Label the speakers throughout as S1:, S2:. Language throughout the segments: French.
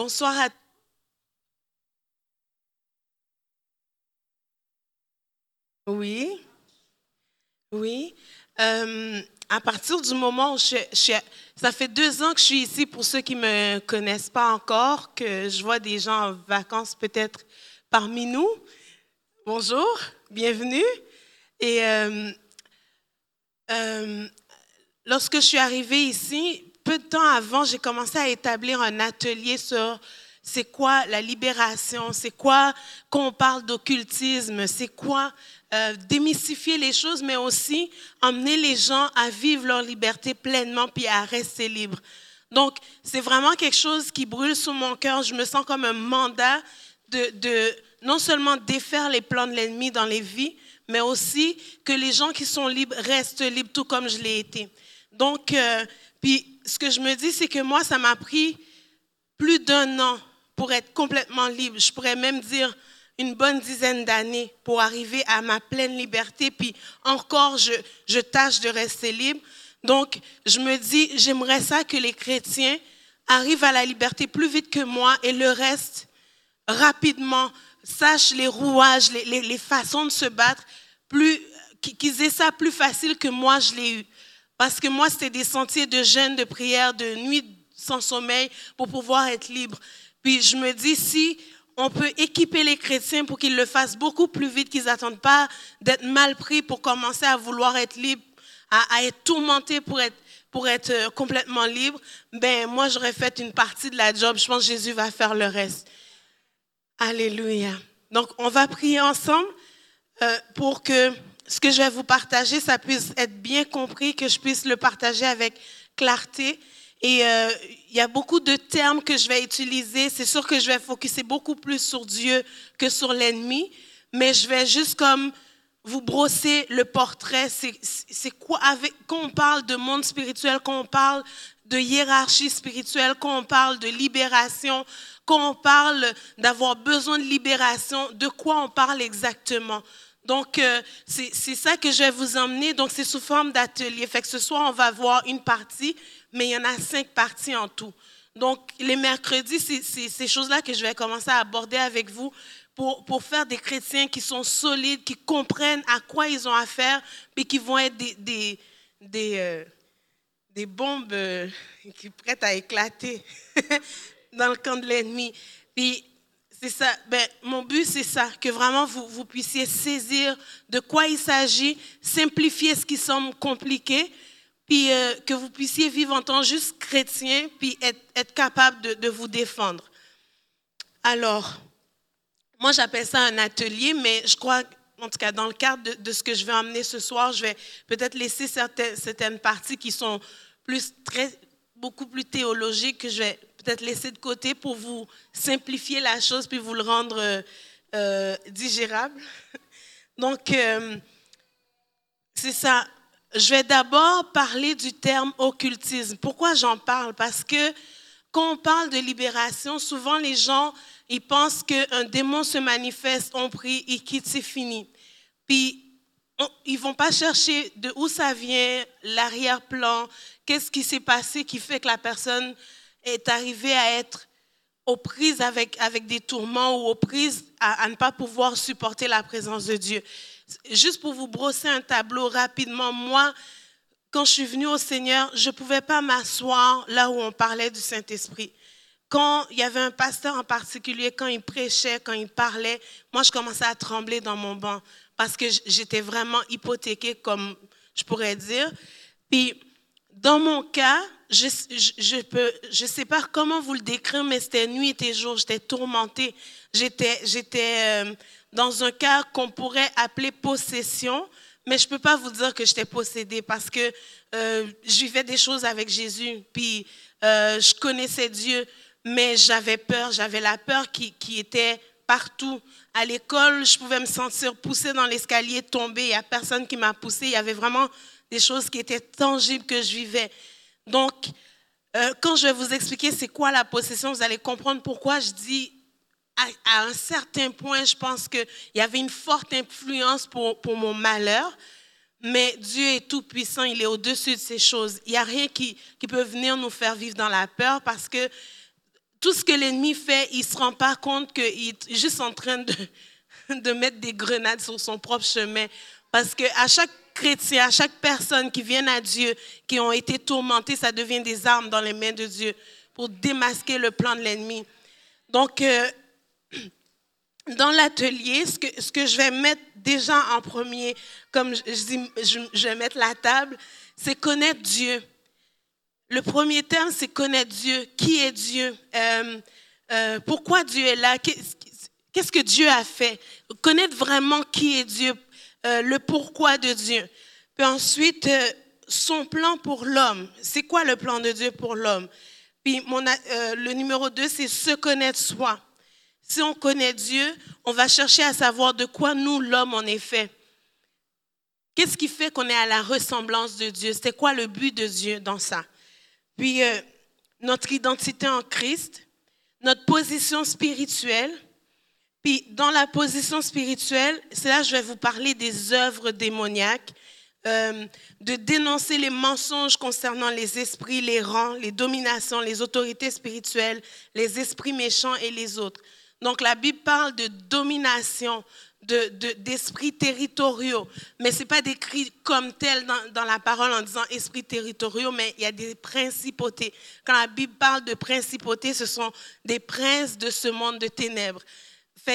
S1: Bonsoir à Oui, oui. Euh, à partir du moment où je, ça fait deux ans que je suis ici, pour ceux qui ne me connaissent pas encore, que je vois des gens en vacances peut-être parmi nous. Bonjour, bienvenue. Et euh, euh, lorsque je suis arrivée ici, peu de temps avant, j'ai commencé à établir un atelier sur c'est quoi la libération, c'est quoi quand on parle d'occultisme, c'est quoi euh, démystifier les choses, mais aussi emmener les gens à vivre leur liberté pleinement puis à rester libres. Donc, c'est vraiment quelque chose qui brûle sous mon cœur. Je me sens comme un mandat de, non seulement défaire les plans de l'ennemi dans les vies, mais aussi que les gens qui sont libres restent libres, tout comme je l'ai été. Donc, euh, puis ce que je me dis, c'est que moi, ça m'a pris plus d'un an pour être complètement libre. Je pourrais même dire une bonne dizaine d'années pour arriver à ma pleine liberté, puis encore, je, tâche de rester libre. Donc, je me dis, j'aimerais ça que les chrétiens arrivent à la liberté plus vite que moi et le reste rapidement, sachent les rouages, les, les, les façons de se battre, plus, qu'ils aient ça plus facile que moi je l'ai eu. Parce que moi, c'était des sentiers de jeûne, de prière, de nuit sans sommeil pour pouvoir être libre. Puis je me dis, si on peut équiper les chrétiens pour qu'ils le fassent beaucoup plus vite, qu'ils n'attendent pas d'être mal pris pour commencer à vouloir être libre, à, être tourmenté pour être, pour être euh, complètement libre. Ben, moi, j'aurais fait une partie de la job. Je pense que Jésus va faire le reste. Alléluia. Donc, on va prier ensemble euh, pour que ce que je vais vous partager, ça puisse être bien compris, que je puisse le partager avec clarté. Et euh, il y a beaucoup de termes que je vais utiliser. C'est sûr que je vais focuser beaucoup plus sur Dieu que sur l'ennemi, mais je vais juste comme vous brosser le portrait. C'est quoi quand on parle de monde spirituel, quand on parle de hiérarchie spirituelle, quand on parle de libération, quand on parle d'avoir besoin de libération, de quoi on parle exactement? Donc, euh, c'est ça que je vais vous emmener. Donc, c'est sous forme d'atelier. Fait que ce soir, on va voir une partie, mais il y en a cinq parties en tout. Donc, les mercredis, c'est ces choses-là que je vais commencer à aborder avec vous pour, pour, faire des chrétiens qui sont solides, qui comprennent à quoi ils ont affaire, puis qui vont être des, des, des, euh, des bombes euh, qui prêtes à éclater dans le camp de l'ennemi. Puis, c'est ça. Ben, mon but, c'est ça, que vraiment vous, vous puissiez saisir de quoi il s'agit, simplifier ce qui semble compliqué, puis euh, que vous puissiez vivre en tant juste chrétien, puis être, capable de, vous défendre. Alors, moi j'appelle ça un atelier, mais je crois, en tout cas dans le cadre de, ce que je vais emmener ce soir, je vais peut-être laisser certaines, certaines parties qui sont plus, très, beaucoup plus théologiques que je vais peut-être laisser de côté pour vous simplifier la chose puis vous le rendre euh, euh, digérable. Donc, c'est ça je vais d'abord parler du terme occultisme. Pourquoi j'en parle? Parce que quand on parle de libération, souvent les gens, ils pensent qu'un démon se manifeste, on prie, il quitte, c'est fini. Puis, ils vont pas chercher de où ça vient, l'arrière-plan, qu'est-ce qui s'est passé qui fait que la personne est arrivée à être aux prises avec, avec des tourments ou aux prises à ne pas pouvoir supporter la présence de Dieu juste pour vous brosser un tableau rapidement, moi, quand je suis venue au Seigneur, je ne pouvais pas m'asseoir là où on parlait du Saint-Esprit. Quand il y avait un pasteur en particulier, quand il prêchait, quand il parlait, moi, je commençais à trembler dans mon banc parce que j'étais vraiment hypothéquée, comme je pourrais dire. Puis, dans mon cas, je ne je, peux, je sais pas comment vous le décrire, mais c'était nuit et jour. J'étais tourmentée. J'étais, j'étais euh, dans un cas qu'on pourrait appeler possession, mais je peux pas vous dire que j'étais possédée parce que euh, je vivais des choses avec Jésus, puis euh, je connaissais Dieu, mais j'avais peur, j'avais la peur qui, qui était partout. À l'école, je pouvais me sentir poussée dans l'escalier, tomber, il n'y a personne qui m'a poussée, il y avait vraiment des choses qui étaient tangibles que je vivais. Donc, euh, quand je vais vous expliquer c'est quoi la possession, vous allez comprendre pourquoi je dis à, un certain point, je pense qu'il y avait une forte influence pour, mon malheur. Mais Dieu est tout puissant, il est au-dessus de ces choses. Il n'y a rien qui, qui peut venir nous faire vivre dans la peur parce que tout ce que l'ennemi fait, il ne se rend pas compte qu'il est juste en train de, de mettre des grenades sur son propre chemin. Parce qu'à chaque chrétien, à chaque personne qui vient à Dieu, qui ont été tourmentés, ça devient des armes dans les mains de Dieu pour démasquer le plan de l'ennemi. Donc, euh, dans l'atelier, ce que, je vais mettre déjà en premier, comme je, dis, je, vais mettre la table, c'est connaître Dieu. Le premier terme, c'est connaître Dieu. Qui est Dieu? Euh, euh, pourquoi Dieu est là? Qu'est-ce que Dieu a fait? Connaître vraiment qui est Dieu, euh, le pourquoi de Dieu. Puis ensuite, son plan pour l'homme. C'est quoi le plan de Dieu pour l'homme? Puis mon, le numéro deux, c'est se connaître soi. Si on connaît Dieu, on va chercher à savoir de quoi nous, l'homme, on est fait. Qu'est-ce qui fait qu'on est à la ressemblance de Dieu? C'est quoi le but de Dieu dans ça? Puis euh, notre identité en Christ, notre position spirituelle. Puis dans la position spirituelle, c'est là que je vais vous parler des œuvres démoniaques, euh, de dénoncer les mensonges concernant les esprits, les rangs, les dominations, les autorités spirituelles, les esprits méchants et les autres. Donc la Bible parle de domination, d'esprits territoriaux, mais ce n'est pas décrit comme tel dans, la parole en disant esprits territoriaux, mais il y a des principautés. Quand la Bible parle de principautés, ce sont des princes de ce monde de ténèbres.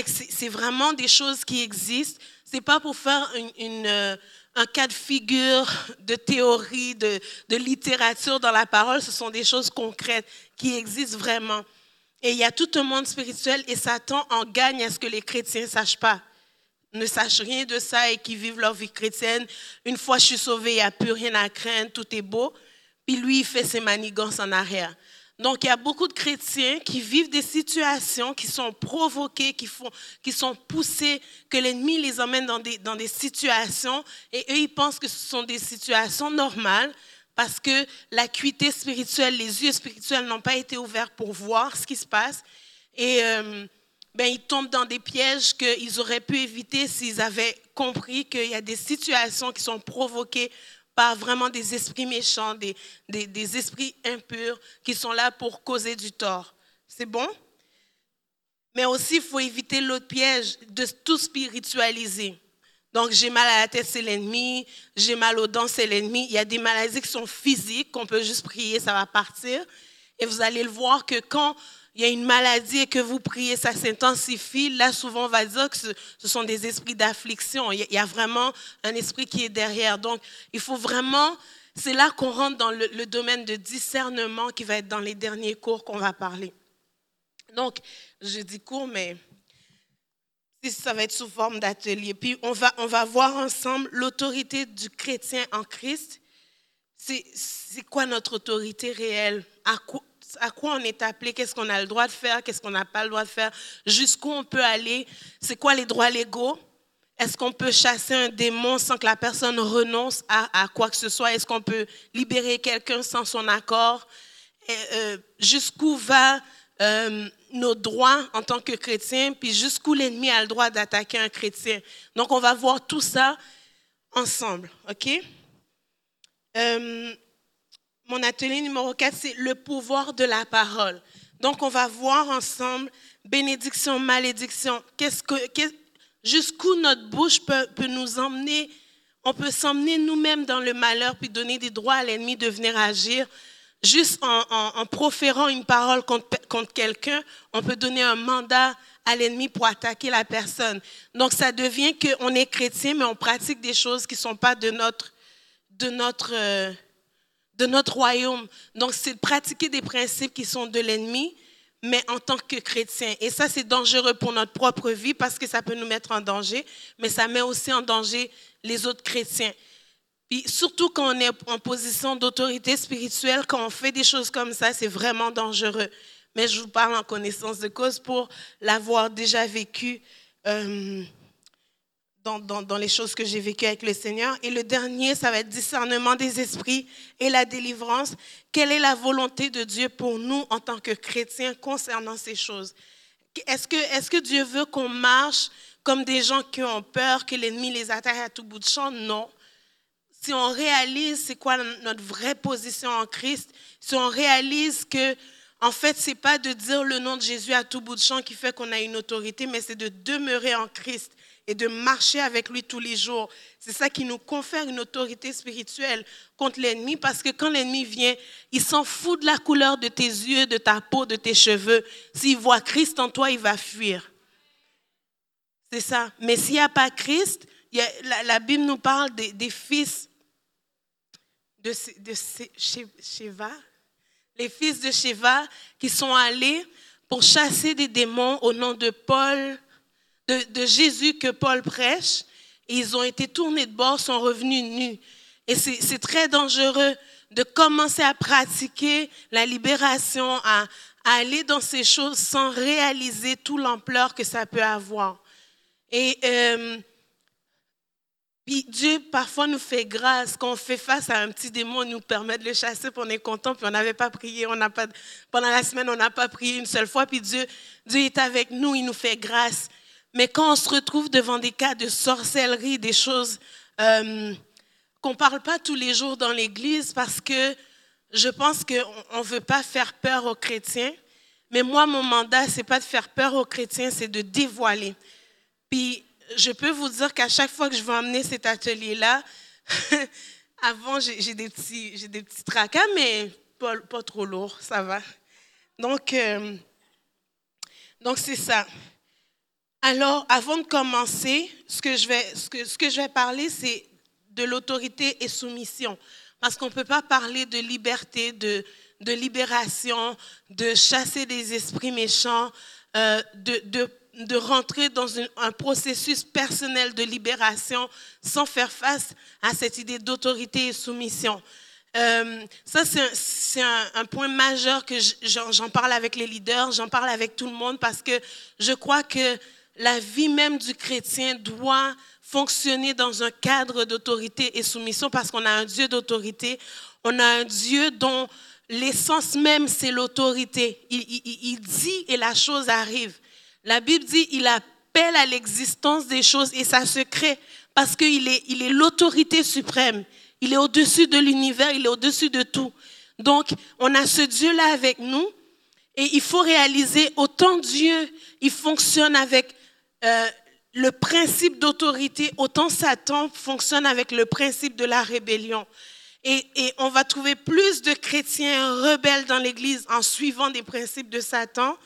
S1: C'est vraiment des choses qui existent. C'est pas pour faire euh, un cas de figure de théorie, de, de littérature dans la parole. Ce sont des choses concrètes qui existent vraiment. Et il y a tout un monde spirituel et Satan en gagne à ce que les chrétiens ne sachent pas, ne sachent rien de ça et qui vivent leur vie chrétienne. Une fois je suis sauvé, il n'y a plus rien à craindre, tout est beau. Puis lui, il fait ses manigances en arrière. Donc, il y a beaucoup de chrétiens qui vivent des situations qui sont provoquées, qui, font, qui sont poussées, que l'ennemi les emmène dans des, dans des situations et eux, ils pensent que ce sont des situations normales parce que l'acuité spirituelle, les yeux spirituels n'ont pas été ouverts pour voir ce qui se passe. Et euh, ben, ils tombent dans des pièges qu'ils auraient pu éviter s'ils avaient compris qu'il y a des situations qui sont provoquées par vraiment des esprits méchants, des, des, des esprits impurs qui sont là pour causer du tort. C'est bon? Mais aussi, il faut éviter l'autre piège de tout spiritualiser. Donc, j'ai mal à la tête, c'est l'ennemi. J'ai mal aux dents, c'est l'ennemi. Il y a des maladies qui sont physiques, qu'on peut juste prier, ça va partir. Et vous allez le voir que quand il y a une maladie et que vous priez, ça s'intensifie. Là, souvent, on va dire que ce, sont des esprits d'affliction. Il y a vraiment un esprit qui est derrière. Donc, il faut vraiment, c'est là qu'on rentre dans le, domaine de discernement qui va être dans les derniers cours qu'on va parler. Donc, je dis cours, mais ça va être sous forme d'atelier. Puis on va, on va voir ensemble l'autorité du chrétien en Christ. C'est quoi notre autorité réelle? À quoi, à quoi on est appelé? Qu'est-ce qu'on a le droit de faire? Qu'est-ce qu'on n'a pas le droit de faire? Jusqu'où on peut aller? C'est quoi les droits légaux? Est-ce qu'on peut chasser un démon sans que la personne renonce à, à quoi que ce soit? Est-ce qu'on peut libérer quelqu'un sans son accord? Euh, jusqu'où va euh, nos droits en tant que chrétiens, puis jusqu'où l'ennemi a le droit d'attaquer un chrétien. Donc, on va voir tout ça ensemble, OK? Euh, mon atelier numéro 4, c'est le pouvoir de la parole. Donc, on va voir ensemble bénédiction, malédiction. Jusqu'où notre bouche peut, peut nous emmener? On peut s'emmener nous-mêmes dans le malheur, puis donner des droits à l'ennemi de venir agir juste en, proférant une parole contre, quelqu'un, on peut donner un mandat à l'ennemi pour attaquer la personne. Donc ça devient qu'on est chrétien, mais on pratique des choses qui ne sont pas de notre, de, notre, euh, de notre royaume. Donc c'est de pratiquer des principes qui sont de l'ennemi, mais en tant que chrétien. Et ça, c'est dangereux pour notre propre vie parce que ça peut nous mettre en danger, mais ça met aussi en danger les autres chrétiens. Puis surtout quand on est en position d'autorité spirituelle, quand on fait des choses comme ça, c'est vraiment dangereux. Mais je vous parle en connaissance de cause pour l'avoir déjà vécu euh, dans, les choses que j'ai vécues avec le Seigneur. Et le dernier, ça va être discernement des esprits et la délivrance. Quelle est la volonté de Dieu pour nous en tant que chrétiens concernant ces choses? Est-ce que, que Dieu veut qu'on marche comme des gens qui ont peur que l'ennemi les attaque à tout bout de champ? Non si on réalise c'est quoi notre vraie position en Christ, si on réalise que en fait, c'est pas de dire le nom de Jésus à tout bout de champ qui fait qu'on a une autorité, mais c'est de demeurer en Christ et de marcher avec lui tous les jours. C'est ça qui nous confère une autorité spirituelle contre l'ennemi, parce que quand l'ennemi vient, il s'en fout de la couleur de tes yeux, de ta peau, de tes cheveux. S'il voit Christ en toi, il va fuir. C'est ça. Mais s'il n'y a pas Christ, la, Bible nous parle des, fils de, de Sheva, les fils de Sheva qui sont allés pour chasser des démons au nom de Paul, de, Jésus que Paul prêche. Ils ont été tournés de bord, sont revenus nus. Et c'est très dangereux de commencer à pratiquer la libération, à, aller dans ces choses sans réaliser toute l'ampleur que ça peut avoir. Et euh, puis Dieu parfois nous fait grâce quand on fait face à un petit démon, il nous permet de le chasser, puis on est content, puis on n'avait pas prié, on n'a pas pendant la semaine on n'a pas prié une seule fois, puis Dieu Dieu est avec nous, il nous fait grâce. Mais quand on se retrouve devant des cas de sorcellerie, des choses euh, qu'on ne parle pas tous les jours dans l'Église, parce que je pense qu'on ne veut pas faire peur aux chrétiens. Mais moi, mon mandat, c'est pas de faire peur aux chrétiens, c'est de dévoiler. Puis je peux vous dire qu'à chaque fois que je vais emmener cet atelier-là, avant, j'ai des, petits, des petits tracas, mais pas, trop lourd, ça va. Donc, euh, donc c'est ça. Alors, avant de commencer, ce que je vais, ce que, ce que je vais parler, c'est de l'autorité et soumission. Parce qu'on ne peut pas parler de liberté, de, de libération, de chasser des esprits méchants, euh, de, de de rentrer dans un processus personnel de libération sans faire face à cette idée d'autorité et soumission. Euh, ça, c'est un, point majeur que j'en parle avec les leaders, j'en parle avec tout le monde parce que je crois que la vie même du chrétien doit fonctionner dans un cadre d'autorité et soumission parce qu'on a un Dieu d'autorité, on a un Dieu dont l'essence même, c'est l'autorité. il, dit et la chose arrive. La Bible dit, il appelle à l'existence des choses et ça se crée parce qu'il est, il est l'autorité suprême. Il est au-dessus de l'univers, il est au-dessus de tout. Donc, on a ce Dieu-là avec nous et il faut réaliser, autant Dieu, il fonctionne avec euh, le principe d'autorité, autant Satan fonctionne avec le principe de la rébellion. Et, on va trouver plus de chrétiens rebelles dans l'Église en suivant des principes de Satan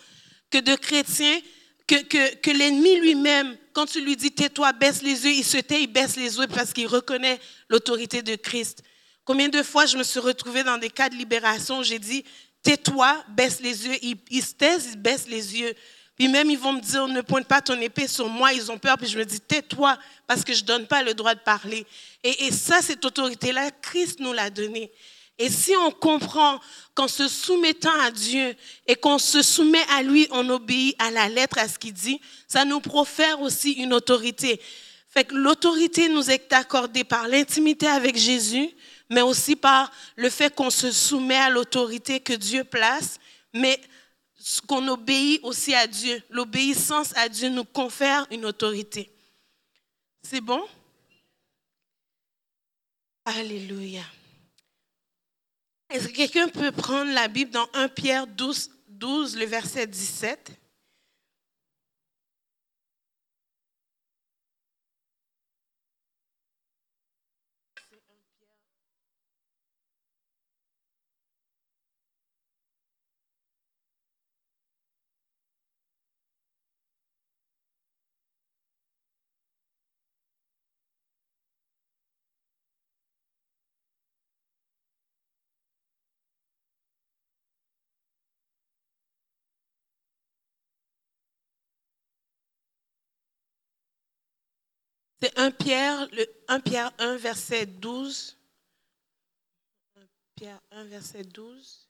S1: que de chrétiens que, l'ennemi lui-même, quand tu lui dis tais-toi, baisse les yeux, il se tait, il baisse les yeux parce qu'il reconnaît l'autorité de Christ. Combien de fois je me suis retrouvée dans des cas de libération j'ai dit tais-toi, baisse les yeux, ils, se taisent, ils baissent les yeux. Puis même, ils vont me dire, ne pointe pas ton épée sur moi, ils ont peur. Puis je me dis, tais-toi, parce que je ne donne pas le droit de parler. Et, ça, cette autorité-là, Christ nous l'a donnée. Et si on comprend qu'en se soumettant à Dieu et qu'on se soumet à lui, on obéit à la lettre, à ce qu'il dit, ça nous profère aussi une autorité. Fait que l'autorité nous est accordée par l'intimité avec Jésus, mais aussi par le fait qu'on se soumet à l'autorité que Dieu place, mais qu'on obéit aussi à Dieu. L'obéissance à Dieu nous confère une autorité. C'est bon? Alléluia. Est-ce que quelqu'un peut prendre la Bible dans 1 Pierre 12, 12 le verset 17? C'est 1 Pierre, le 1 Pierre 1, verset 12. 1 Pierre 1, verset 12.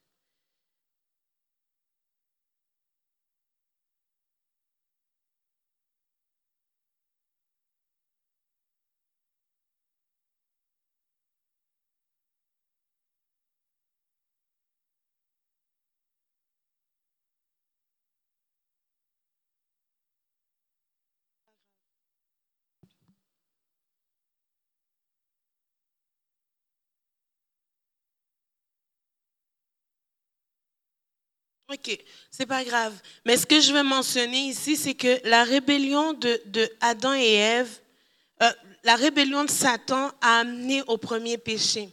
S1: OK, c'est pas grave. Mais ce que je veux mentionner ici, c'est que la rébellion de, de Adam et Ève, euh, la rébellion de Satan a amené au premier péché.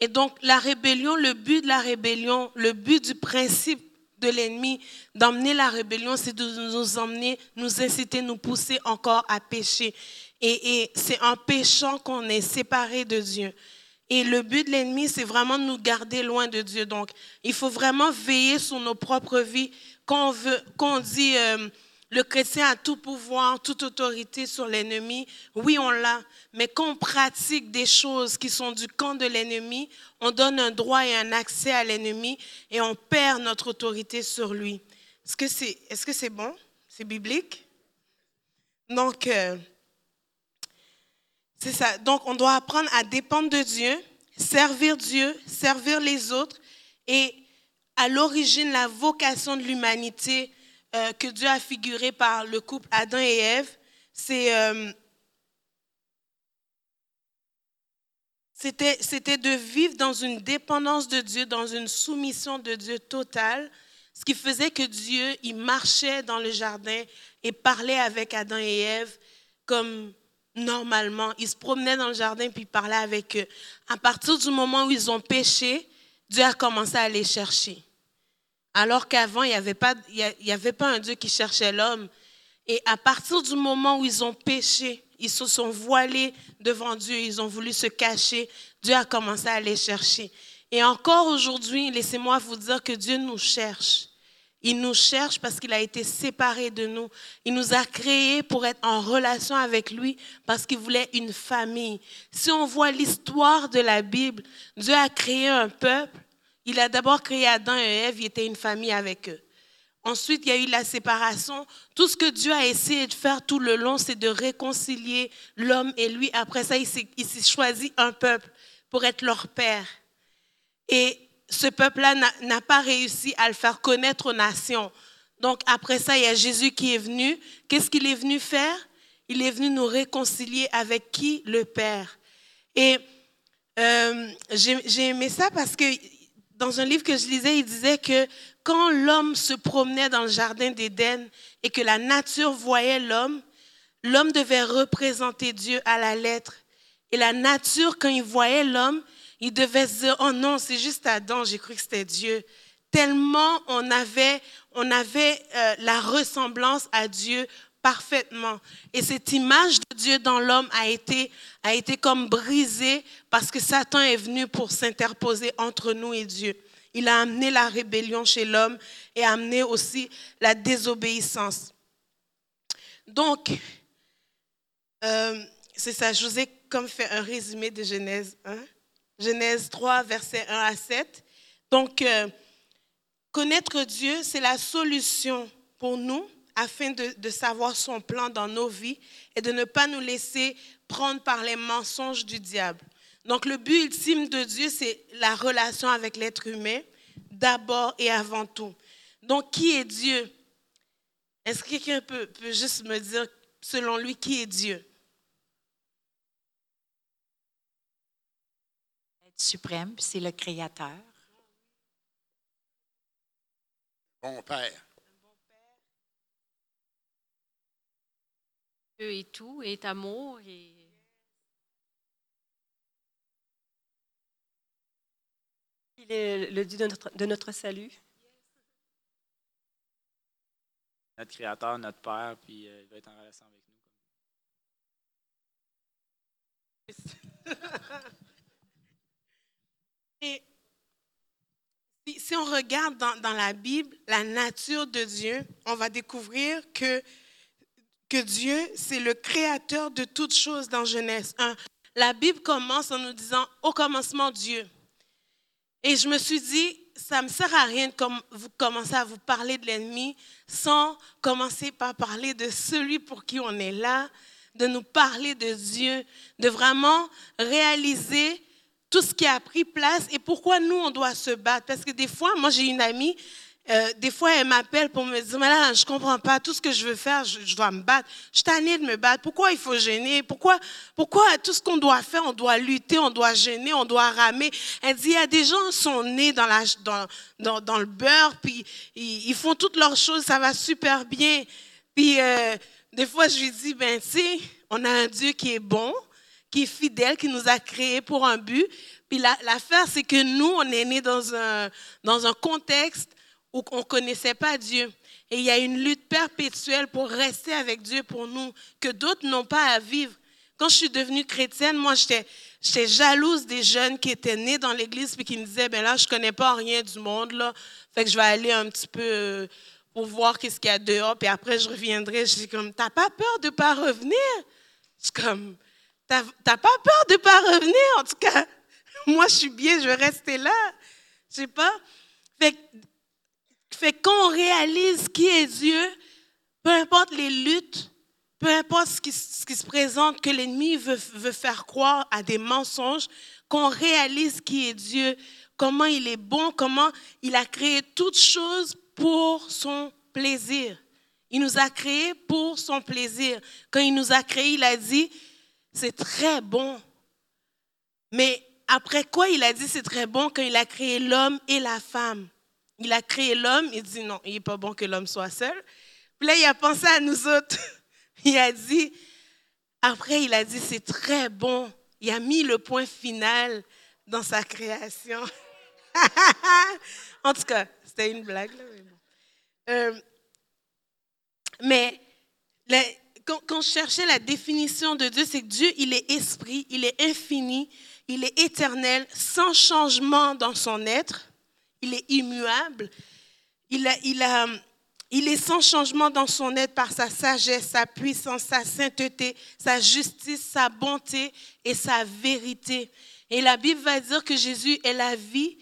S1: Et donc, la rébellion, le but de la rébellion, le but du principe de l'ennemi d'emmener la rébellion, c'est de nous emmener, nous inciter, nous pousser encore à pécher. Et, et c'est en péchant qu'on est séparé de Dieu. Et le but de l'ennemi, c'est vraiment de nous garder loin de Dieu. Donc, il faut vraiment veiller sur nos propres vies. Quand on, veut, quand dit euh, le chrétien a tout pouvoir, toute autorité sur l'ennemi, oui, on l'a. Mais quand on pratique des choses qui sont du camp de l'ennemi, on donne un droit et un accès à l'ennemi et on perd notre autorité sur lui. Est-ce que c'est est -ce bon? C'est biblique? Donc, euh, c'est ça. Donc, on doit apprendre à dépendre de Dieu, servir Dieu, servir les autres. Et à l'origine, la vocation de l'humanité euh, que Dieu a figurée par le couple Adam et Ève, euh, c'était de vivre dans une dépendance de Dieu, dans une soumission de Dieu totale, ce qui faisait que Dieu, marchait dans le jardin et parlait avec Adam et Ève comme normalement. Ils se promenaient dans le jardin puis parlaient avec eux. À partir du moment où ils ont péché, Dieu a commencé à les chercher. Alors qu'avant, il n'y avait, pas, il avait pas un Dieu qui cherchait l'homme. Et à partir du moment où ils ont péché, ils se sont voilés devant Dieu, ils ont voulu se cacher, Dieu a commencé à les chercher. Et encore aujourd'hui, laissez-moi vous dire que Dieu nous cherche. Il nous cherche parce qu'il a été séparé de nous. Il nous a créés pour être en relation avec lui parce qu'il voulait une famille. Si on voit l'histoire de la Bible, Dieu a créé un peuple. Il a d'abord créé Adam et Ève, il était une famille avec eux. Ensuite, il y a eu la séparation. Tout ce que Dieu a essayé de faire tout le long, c'est de réconcilier l'homme et lui. Après ça, il s'est choisi un peuple pour être leur père. Et ce peuple-là n'a pas réussi à le faire connaître aux nations. Donc après ça, il y a Jésus qui est venu. Qu'est-ce qu'il est venu faire? Il est venu nous réconcilier avec qui? Le Père. Et euh, j'ai aimé ça parce que dans un livre que je lisais, il disait que quand l'homme se promenait dans le jardin d'Éden et que la nature voyait l'homme, l'homme devait représenter Dieu à la lettre. Et la nature, quand il voyait l'homme, il devait se dire, oh non, c'est juste Adam, j'ai cru que c'était Dieu. Tellement on avait, on avait euh, la ressemblance à Dieu parfaitement. Et cette image de Dieu dans l'homme a été, a été comme brisée parce que Satan est venu pour s'interposer entre nous et Dieu. Il a amené la rébellion chez l'homme et a amené aussi la désobéissance. Donc, euh, c'est ça, je vous ai comme fait un résumé de Genèse 1. Genèse 3, versets 1 à 7. Donc, euh, connaître Dieu, c'est la solution pour nous afin de, savoir son plan dans nos vies et de ne pas nous laisser prendre par les mensonges du diable. Donc, le but ultime de Dieu, c'est la relation avec l'être humain, d'abord et avant tout. Donc, qui est Dieu? Est-ce que quelqu'un peut, peut juste me dire, selon lui, qui est Dieu?
S2: Suprême, c'est le Créateur.
S3: Bon Père.
S4: Dieu est tout, est amour et
S5: Il est le Dieu de notre, de notre salut.
S6: Notre Créateur, notre Père, puis euh, il va être en relation avec
S1: nous. si on regarde dans, la Bible la nature de Dieu, on va découvrir que, que Dieu, c'est le créateur de toutes choses dans Genèse 1. La Bible commence en nous disant au commencement Dieu. Et je me suis dit, ça ne me sert à rien de vous commencer à vous parler de l'ennemi sans commencer par parler de celui pour qui on est là, de nous parler de Dieu, de vraiment réaliser tout ce qui a pris place et pourquoi nous, on doit se battre. Parce que des fois, moi, j'ai une amie, euh, des fois, elle m'appelle pour me dire, mais là, je comprends pas, tout ce que je veux faire, je, dois me battre. Je suis tannée de me battre. Pourquoi il faut gêner? Pourquoi, pourquoi tout ce qu'on doit faire, on doit lutter, on doit gêner, on doit ramer? Elle dit, il y a des gens qui sont nés dans, le beurre, puis ils, ils font toutes leurs choses, ça va super bien. Puis euh, des fois, je lui dis, ben, tu sais, on a un Dieu qui est bon, qui est fidèle, qui nous a créés pour un but. Puis la- l'affaire, c'est que nous, on est nés dans un, dans un contexte où on ne connaissait pas Dieu. Et il y a une lutte perpétuelle pour rester avec Dieu pour nous, que d'autres n'ont pas à vivre. Quand je suis devenue chrétienne, moi, j'étais, jalouse des jeunes qui étaient nés dans l'Église puis qui me disaient, ben là, je connais pas rien du monde, là. Fait que je vais aller un petit peu euh, pour voir qu'est-ce qu'il y a dehors, puis après, je reviendrai. Je dis comme, t'as pas peur de pas revenir? Je suis comme, t'as, pas peur de pas revenir? En tout cas, moi, je suis bien, je vais rester là. Je sais pas. Fait, fait que quand on réalise qui est Dieu, peu importe les luttes, peu importe ce qui, ce qui se présente, que l'ennemi veut, veut faire croire à des mensonges, qu'on réalise qui est Dieu, comment il est bon, comment il a créé toutes choses pour son plaisir. Il nous a créés pour son plaisir. Quand il nous a créés, il a dit, c'est très bon. Mais après quoi il a dit c'est très bon quand il a créé l'homme et la femme? Il a créé l'homme, il dit non, il n'est pas bon que l'homme soit seul. Puis là, il a pensé à nous autres. Il a dit, après, il a dit c'est très bon. Il a mis le point final dans sa création. en tout cas, c'était une blague. Là, mais bon. Euh, mais quand, quand je cherchais la définition de Dieu, c'est que Dieu, il est esprit, il est infini, il est éternel, sans changement dans son être, il est immuable, il, il est sans changement dans son être par sa sagesse, sa puissance, sa sainteté, sa justice, sa bonté et sa vérité. Et la Bible va dire que Jésus est la vie,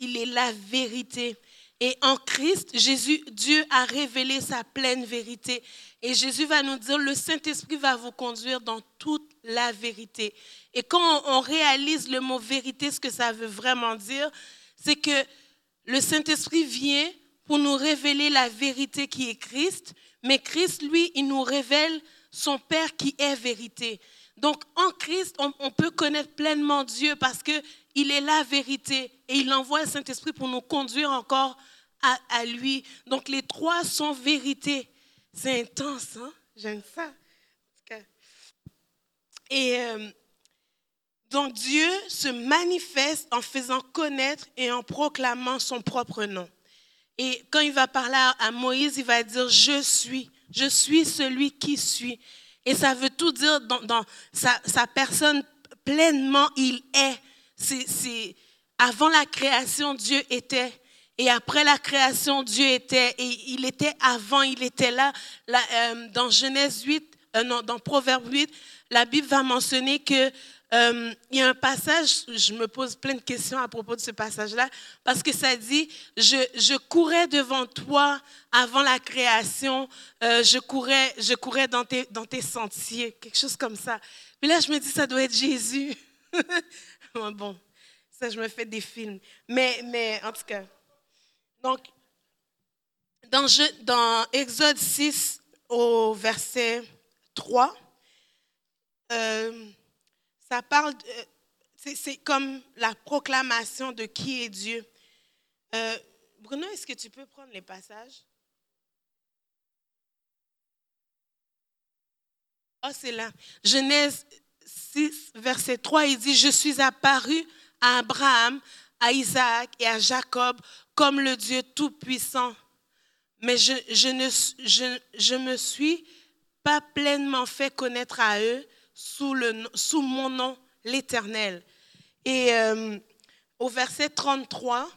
S1: il est la vérité. Et en Christ, Jésus, Dieu a révélé sa pleine vérité. Et Jésus va nous dire, le Saint-Esprit va vous conduire dans toute la vérité. Et quand on réalise le mot vérité, ce que ça veut vraiment dire, c'est que le Saint-Esprit vient pour nous révéler la vérité qui est Christ, mais Christ, lui, il nous révèle son Père qui est vérité. Donc en Christ, on, on peut connaître pleinement Dieu parce que il est la vérité et il envoie le Saint-Esprit pour nous conduire encore à, lui. Donc les trois sont vérité. C'est intense, hein? J'aime ça. Et euh, donc Dieu se manifeste en faisant connaître et en proclamant son propre nom. Et quand il va parler à Moïse, il va dire Je suis, je suis celui qui suis. Et ça veut tout dire dans, sa personne pleinement, il est. C'est, avant la création, Dieu était. Et après la création, Dieu était. Et il était avant, il était là. Euh, dans Genèse 8, euh, dans Proverbe 8, la Bible va mentionner que euh, il y a un passage, je me pose plein de questions à propos de ce passage-là, parce que ça dit, je, courais devant toi avant la création, je courais, je courais dans, tes, dans tes sentiers, quelque chose comme ça. Puis là, je me dis, ça doit être Jésus. bon, ça, je me fais des films. Mais, mais en tout cas, donc, dans, Je- dans Exode 6 au verset 3, euh, ça parle, euh, c'est- c'est comme la proclamation de qui est Dieu. Euh, Bruno, est-ce que tu peux prendre les passages? Oh, c'est là. Genèse 6, verset 3, il dit, je suis apparu à Abraham, à Isaac et à Jacob comme le Dieu Tout-Puissant. Mais je, ne je, je me suis pas pleinement fait connaître à eux sous, le, sous mon nom, l'Éternel. Et euh, au verset 33,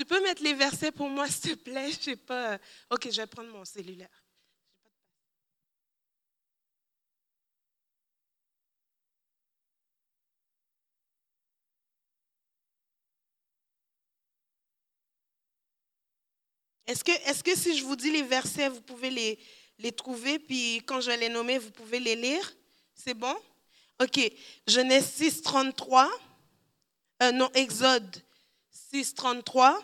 S1: tu, peux mettre les versets pour moi, s'il te plaît? Je sais pas. Ok, je vais prendre mon cellulaire. Est-ce que, est que si je vous dis les versets, vous pouvez les, les trouver, puis quand je vais les nommer, vous pouvez les lire? C'est bon? OK. Genèse 6, 33. Euh, non, Exode 6, 33.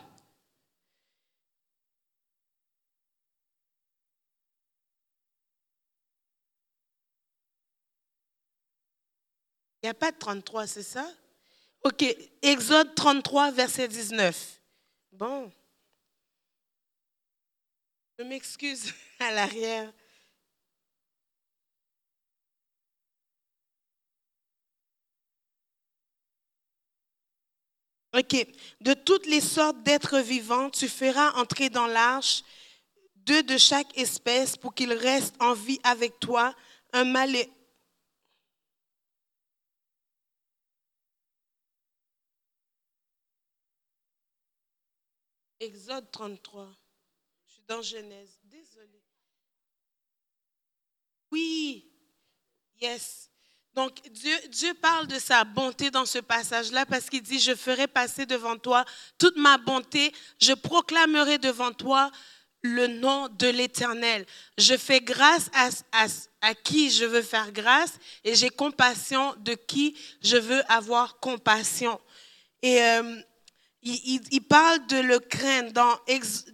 S1: Il n'y a pas de 33, c'est ça? OK. Exode 33, verset 19. Bon. Je m'excuse à l'arrière. OK. De toutes les sortes d'êtres vivants, tu feras entrer dans l'arche deux de chaque espèce pour qu'ils restent en vie avec toi, un mâle Exode 33. Je suis dans Genèse. Désolée. Oui. Yes. Donc Dieu, parle de sa bonté dans ce passage-là parce qu'il dit, je ferai passer devant toi toute ma bonté, je proclamerai devant toi le nom de l'Éternel. Je fais grâce à, à, qui je veux faire grâce et j'ai compassion de qui je veux avoir compassion. Et euh, il, parle de le craindre dans,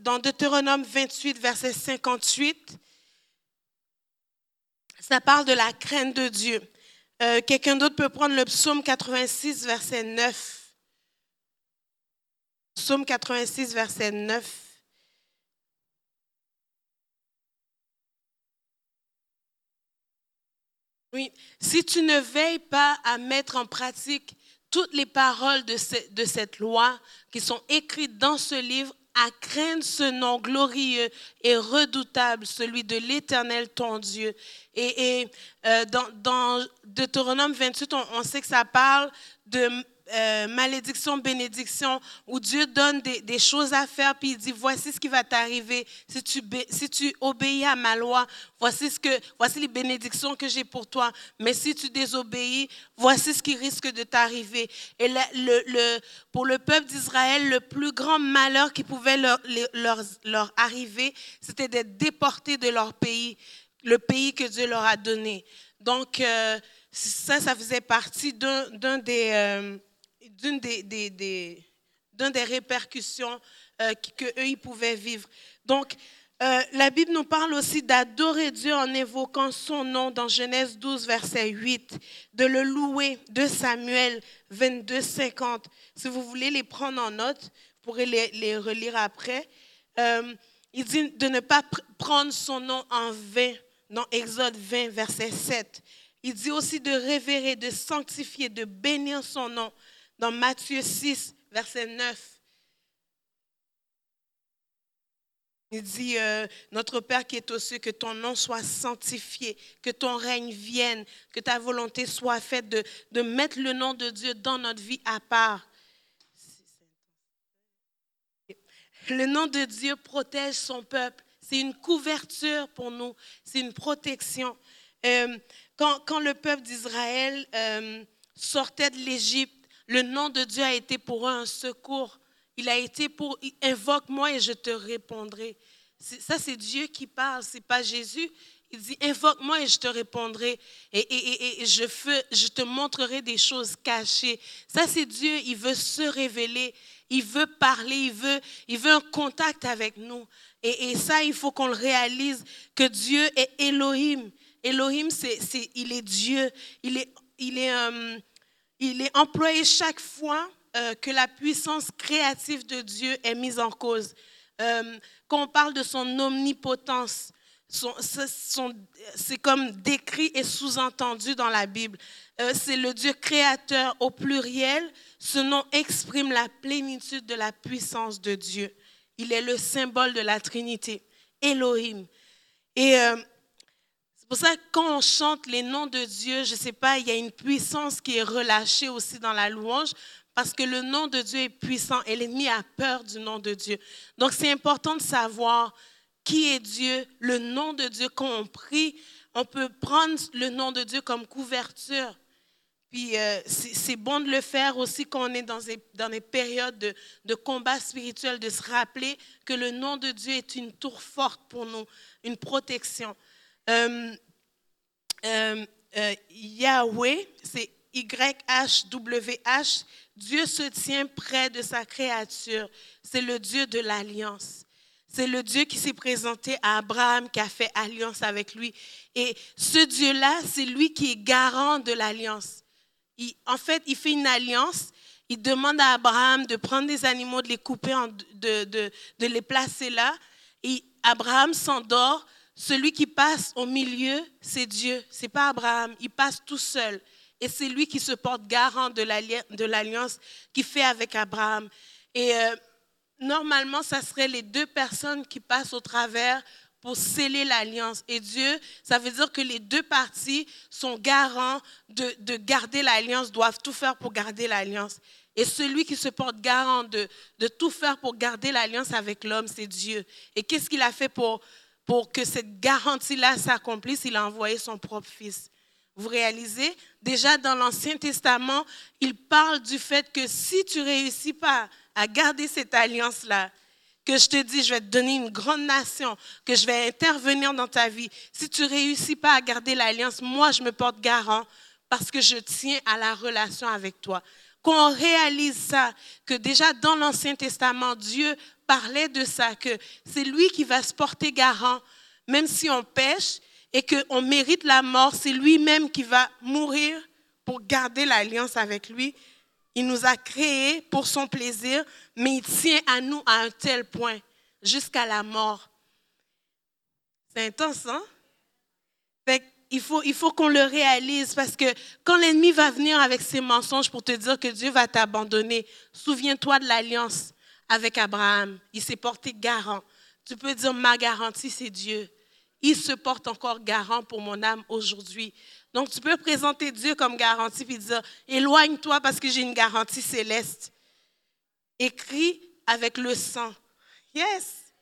S1: dans Deutéronome 28, verset 58. Ça parle de la crainte de Dieu. Euh, Quelqu'un d'autre peut prendre le psaume 86, verset 9. Psaume 86, verset 9. Oui, si tu ne veilles pas à mettre en pratique toutes les paroles de, ce, de cette loi qui sont écrites dans ce livre, à craindre ce nom glorieux et redoutable, celui de l'Éternel ton Dieu. Et, et euh, dans, dans, Deutéronome 28, on, on, sait que ça parle de euh, malédiction, bénédiction, où Dieu donne des, choses à faire, puis il dit, voici ce qui va t'arriver si tu, si tu obéis à ma loi, voici, ce que, voici les bénédictions que j'ai pour toi, mais si tu désobéis, voici ce qui risque de t'arriver. Et pour le peuple d'Israël, le plus grand malheur qui pouvait leur, leur, leur arriver, c'était d'être déportés de leur pays, le pays que Dieu leur a donné. Donc, euh, ça, ça faisait partie d'un des... Euh, d'une des, des, des, répercussions euh, qu'eux, ils pouvaient vivre. Donc, euh, la Bible nous parle aussi d'adorer Dieu en évoquant son nom dans Genèse 12, verset 8, de le louer, de Samuel 22, 50. Si vous voulez les prendre en note, vous pourrez les, les relire après. Euh, il dit de ne pas pr prendre son nom en vain dans Exode 20, verset 7. Il dit aussi de révérer, de sanctifier, de bénir son nom dans Matthieu 6, verset 9. Il dit, euh, notre Père qui est aux cieux, que ton nom soit sanctifié, que ton règne vienne, que ta volonté soit faite de, de mettre le nom de Dieu dans notre vie à part. Le nom de Dieu protège son peuple. C'est une couverture pour nous, c'est une protection. Euh, quand, quand, le peuple d'Israël euh, sortait de l'Égypte, le nom de Dieu a été pour eux un secours. Il a été pour invoque-moi et je te répondrai. Ça, c'est Dieu qui parle, c'est pas Jésus. Il dit invoque-moi et je te répondrai et, et, et, et je, je te montrerai des choses cachées. Ça, c'est Dieu. Il veut se révéler. Il veut parler. Il veut, il veut un contact avec nous. Et, ça, il faut qu'on le réalise que Dieu est Elohim. Elohim, c'est, c'est, il est Dieu. Il est, il est euh, il est employé chaque fois euh, que la puissance créative de Dieu est mise en cause. Euh, quand on parle de son omnipotence, c'est comme décrit et sous-entendu dans la Bible. Euh, c'est le Dieu créateur au pluriel. Ce nom exprime la plénitude de la puissance de Dieu. Il est le symbole de la Trinité, Elohim. Et euh, pour ça quand on chante les noms de Dieu, je ne sais pas, il y a une puissance qui est relâchée aussi dans la louange parce que le nom de Dieu est puissant et l'ennemi a peur du nom de Dieu. Donc c'est important de savoir qui est Dieu, le nom de Dieu. Quand on prie, on peut prendre le nom de Dieu comme couverture. Puis euh, c'est bon de le faire aussi quand on est dans des, dans des périodes de, de combat spirituel, de se rappeler que le nom de Dieu est une tour forte pour nous, une protection. Euh, euh, euh, Yahweh, c'est Y-H-W-H, Dieu se tient près de sa créature. C'est le Dieu de l'alliance. C'est le Dieu qui s'est présenté à Abraham, qui a fait alliance avec lui. Et ce Dieu-là, c'est lui qui est garant de l'alliance. En fait, il fait une alliance. Il demande à Abraham de prendre des animaux, de les couper, de, de, de les placer là. Et Abraham s'endort. Celui qui passe au milieu, c'est Dieu. C'est pas Abraham. Il passe tout seul. Et c'est lui qui se porte garant de l'alliance qu'il fait avec Abraham. Et euh, normalement, ça serait les deux personnes qui passent au travers pour sceller l'alliance. Et Dieu, ça veut dire que les deux parties sont garants de, de garder l'alliance, doivent tout faire pour garder l'alliance. Et celui qui se porte garant de tout faire pour garder l'alliance avec l'homme, c'est Dieu. Et qu'est-ce qu'il a fait pour, pour que cette garantie-là s'accomplisse Il a envoyé son propre fils. Vous réalisez? Déjà dans l'Ancien Testament, il parle du fait que si tu réussis pas à garder cette alliance-là, que je te dis, je vais te donner une grande nation, que je vais intervenir dans ta vie. Si tu réussis pas à garder l'alliance, moi, je me porte garant parce que je tiens à la relation avec toi. Qu'on réalise ça, que déjà dans l'Ancien Testament, Dieu parlait de ça, que c'est lui qui va se porter garant, même si on pêche, et qu'on mérite la mort, c'est lui-même qui va mourir pour garder l'alliance avec lui. Il nous a créés pour son plaisir, mais il tient à nous à un tel point, jusqu'à la mort. C'est intense, hein? il faut, il faut qu'on le réalise parce que quand l'ennemi va venir avec ses mensonges pour te dire que Dieu va t'abandonner, souviens-toi de l'alliance avec Abraham. Il s'est porté garant. Tu peux dire, ma garantie, c'est Dieu il se porte encore garant pour mon âme aujourd'hui. Donc, tu peux présenter Dieu comme garantie puis dire, éloigne-toi parce que j'ai une garantie céleste. Écrit avec le sang. Yes.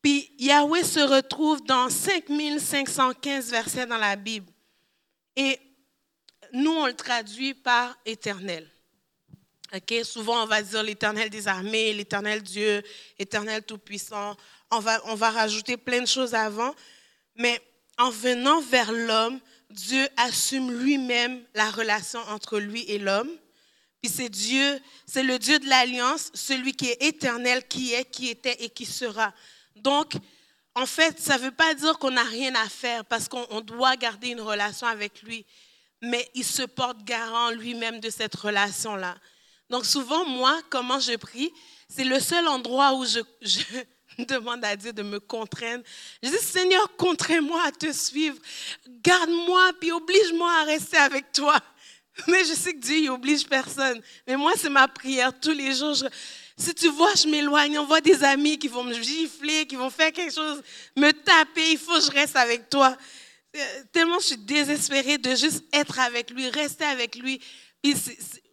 S1: Puis Yahweh se retrouve dans 5515 versets dans la Bible. Et nous, on le traduit par éternel. Souvent, on va dire l'éternel des armées, l'éternel Dieu, éternel tout-puissant on va, on va rajouter plein de choses avant, mais en venant vers l'homme, Dieu assume lui-même la relation entre lui et l'homme. Puis c'est Dieu, c'est le Dieu de l'alliance, celui qui est éternel, qui est, qui était et qui sera. Donc, en fait, ça ne veut pas dire qu'on n'a rien à faire parce qu'on doit garder une relation avec lui, mais il se porte garant lui-même de cette relation-là. Donc souvent, moi, comment je prie, c'est le seul endroit où je, demande à Dieu de me contraindre. Je dis, Seigneur, contrains-moi à te suivre. Garde-moi, puis oblige-moi à rester avec toi. Mais je sais que Dieu, il oblige personne. Mais moi, c'est ma prière tous les jours. si tu vois, je m'éloigne, on voit des amis qui vont me gifler, qui vont faire quelque chose, me taper, il faut que je reste avec toi. Euh, tellement je suis désespérée de juste être avec lui, rester avec lui. Puis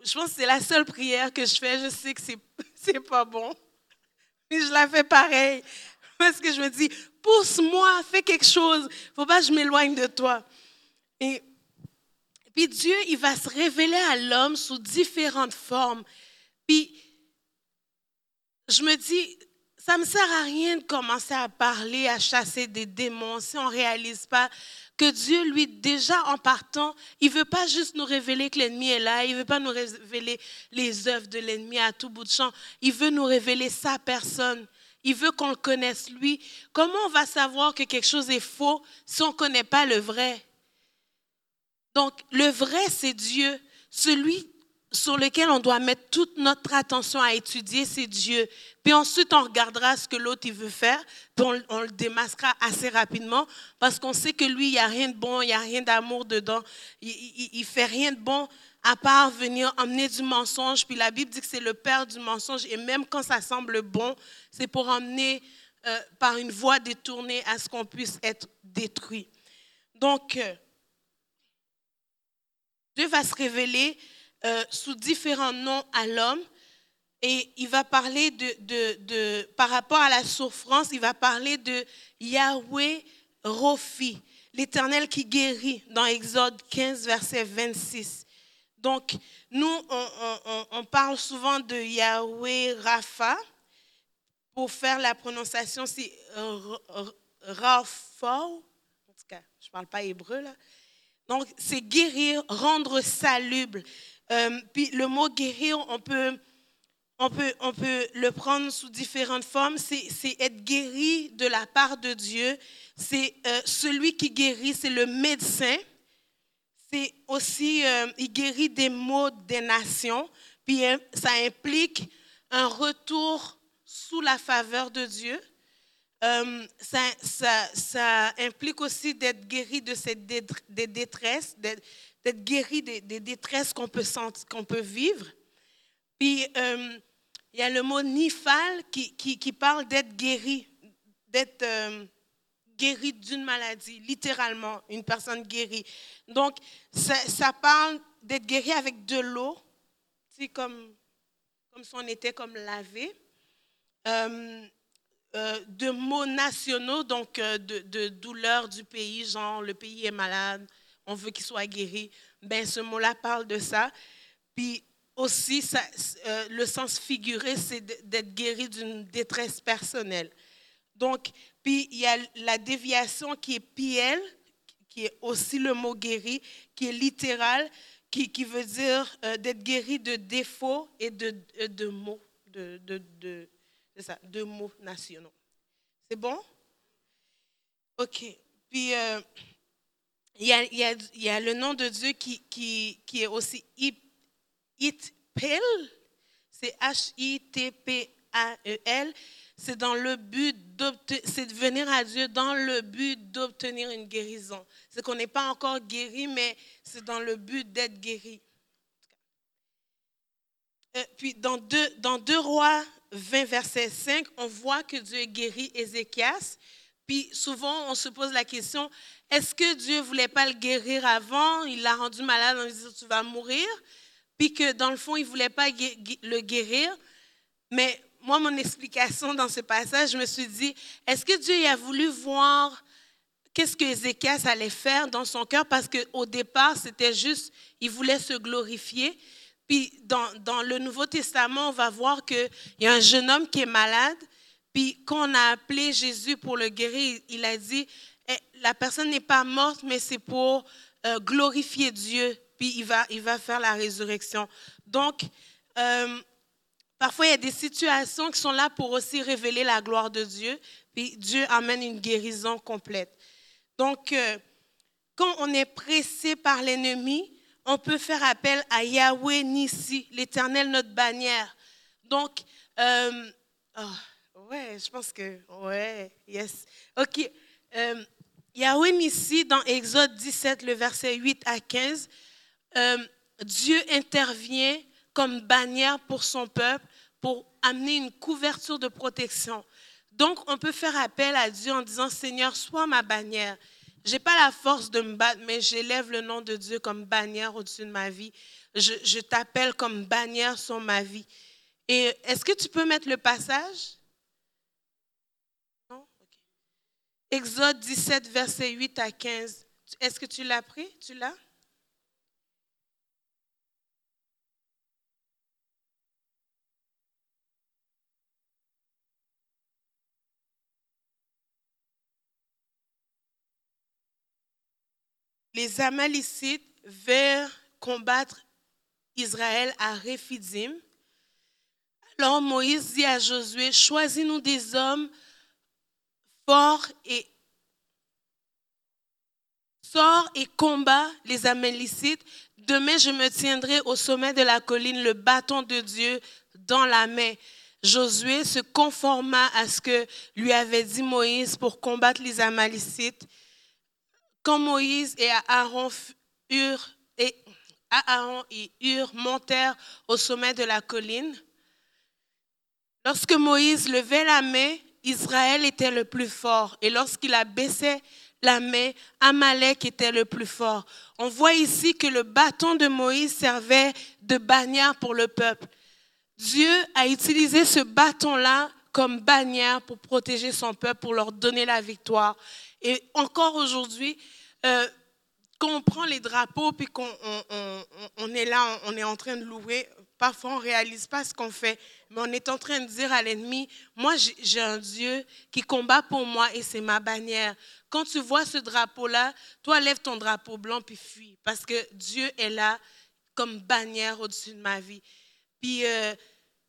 S1: je pense que c'est la seule prière que je fais. Je sais que c'est, c'est pas bon. Et je la fais pareil. Parce que je me dis, pousse-moi, fais quelque chose. Faut pas que je m'éloigne de toi. Et, puis Dieu, il va se révéler à l'homme sous différentes formes. Puis je me dis, ça ne me sert à rien de commencer à parler, à chasser des démons si on ne réalise pas que Dieu, lui, déjà en partant, il ne veut pas juste nous révéler que l'ennemi est là, il ne veut pas nous révéler les œuvres de l'ennemi à tout bout de champ, il veut nous révéler sa personne. Il veut qu'on le connaisse lui. Comment on va savoir que quelque chose est faux si on ne connaît pas le vrai? Donc, le vrai, c'est Dieu. Celui sur lequel on doit mettre toute notre attention à étudier, c'est Dieu. Puis ensuite, on regardera ce que l'autre il veut faire, puis on, le démasquera assez rapidement, parce qu'on sait que lui, il n'y a rien de bon, il n'y a rien d'amour dedans. Il ne fait rien de bon à part venir emmener du mensonge. Puis la Bible dit que c'est le père du mensonge, et même quand ça semble bon, c'est pour emmener euh, par une voie détournée à ce qu'on puisse être détruit. Donc, euh, Dieu va se révéler euh, sous différents noms à l'homme. Et il va parler de, de, de, par rapport à la souffrance, il va parler de Yahweh Rofi, l'Éternel qui guérit dans Exode 15, verset 26. Donc, nous, on, on, parle souvent de Yahweh Rapha. Pour faire la prononciation, c'est Rapha. En tout cas, je ne parle pas hébreu là. Donc, c'est guérir, rendre salubre. Euh, puis le mot guérir, on peut, on peut, on peut le prendre sous différentes formes. C'est être guéri de la part de Dieu. C'est euh, celui qui guérit, c'est le médecin. C'est aussi, euh, il guérit des maux des nations. Puis ça implique un retour sous la faveur de Dieu. Ça, implique aussi d'être guéri de cette dé- des détresses, d'être guéri des, détresses qu'on peut, sentir- qu'on peut vivre. Puis, euh, il y a le mot nifal qui, qui, qui parle d'être guéri, d'être euh, guéri d'une maladie, littéralement, une personne guérie. Donc, ça, parle d'être guéri avec de l'eau, sais, comme, comme si on était comme lavé. Euh, de mots nationaux, donc de, de douleurs du pays, genre le pays est malade, on veut qu'il soit guéri. Ben, ce mot-là parle de ça. Puis aussi, euh, le sens figuré, c'est d'être guéri d'une détresse personnelle. Donc, puis il y a la déviation qui est piel, qui est aussi le mot guéri, qui est littéral, qui, veut dire euh, d'être guéri de défauts et de, euh, mots, de, mots nationaux. C'est bon? OK. Puis, il y, a, le nom de Dieu qui, qui, qui est aussi Hitpel. C'est H-I-T-P-A-E-L. C'est dans le but c'est de venir à Dieu dans le but d'obtenir une guérison. C'est qu'on n'est pas encore guéri, mais c'est dans le but d'être guéri. Euh, puis dans 2 dans deux Rois 20, verset 5, on voit que Dieu guérit Ézéchias. Puis souvent, on se pose la question, est-ce que Dieu ne voulait pas le guérir avant? Il l'a rendu malade en disant, tu vas mourir. Puis que dans le fond, il ne voulait pas le guérir. Mais moi, mon explication dans ce passage, je me suis dit, est-ce que Dieu a voulu voir qu'est-ce que Ézéchias allait faire dans son cœur? Parce qu'au départ, c'était juste, il voulait se glorifier. Puis dans, dans le Nouveau Testament, on va voir qu'il y a un jeune homme qui est malade. Puis quand on a appelé Jésus pour le guérir, il a dit, la personne n'est pas morte, mais c'est pour euh, glorifier Dieu. Puis il va, il va faire la résurrection. Donc, euh, parfois, il y a des situations qui sont là pour aussi révéler la gloire de Dieu. Puis Dieu amène une guérison complète. Donc, euh, quand on est pressé par l'ennemi, on peut faire appel à Yahweh Nissi, l'Éternel, notre bannière. Donc, oh, ouais, je pense que, ouais, yes. OK. Yahweh Nissi, dans Exode 17, le verset 8 à 15, euh, Dieu intervient comme bannière pour son peuple pour amener une couverture de protection. Donc, on peut faire appel à Dieu en disant, Seigneur, sois ma bannière. Je n'ai pas la force de me battre, mais j'élève le nom de Dieu comme bannière au-dessus de ma vie. Je t'appelle comme bannière sur ma vie. Et est-ce que tu peux mettre le passage? Non? OK. Exode 17, verset 8 à 15. Est-ce que tu l'as pris? Tu l'as? les Amalicites vinrent combattre Israël à Réphidim. Alors Moïse dit à Josué, choisis-nous des hommes et sors et combat les Amalicites. Demain, je me tiendrai au sommet de la colline, le bâton de Dieu dans la main. Josué se conforma à ce que lui avait dit Moïse pour combattre les Amalicites quand Moïse et Aaron eurent, et, Aaron et montèrent au sommet de la colline, lorsque Moïse levait la main, Israël était le plus fort. Et lorsqu'il abaissait la main, Amalek était le plus fort. On voit ici que le bâton de Moïse servait de bannière pour le peuple. Dieu a utilisé ce bâton-là comme bannière pour protéger son peuple, pour leur donner la victoire. Et encore aujourd'hui, euh, quand on prend les drapeaux puis qu'on on, on- on est là, on est en train de louer, parfois on ne réalise pas ce qu'on fait, mais on est en train de dire à l'ennemi, moi j'ai- un Dieu qui combat pour moi et c'est ma bannière. Quand tu vois ce drapeau-là, toi lève ton drapeau blanc puis fuis, parce que Dieu est là comme bannière au-dessus de ma vie. Puis euh,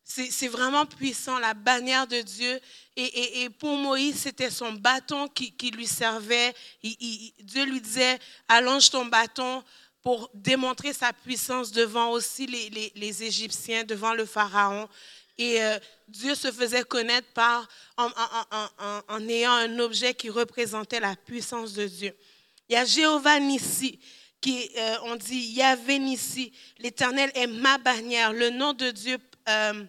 S1: c'est vraiment puissant, la bannière de Dieu. Et, pour Moïse, c'était son bâton qui, lui servait. Dieu lui disait, allonge ton bâton pour démontrer sa puissance devant aussi les, les- les Égyptiens, devant le Pharaon. Et euh, Dieu se faisait connaître par, en, en- en- en- ayant un objet qui représentait la puissance de Dieu. Il y a Jéhovah Nissi, qui, euh, on dit Yahvé Nissi. L'Éternel est ma bannière. Le nom de Dieu, euh,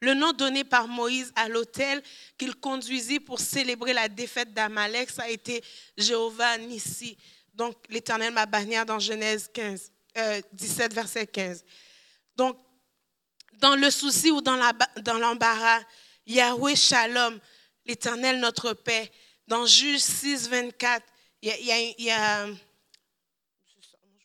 S1: le nom donné par Moïse à l'autel qu'il conduisit pour célébrer la défaite d'Amalek, ça a été Jéhovah Nissi. Donc, l'Éternel, ma bannière dans Genèse 15, euh, 17, verset 15. Donc, dans le souci ou dans l'embarras, Yahweh Shalom, l'Éternel notre paix. Dans Juge 6, 24, il y a, y a- je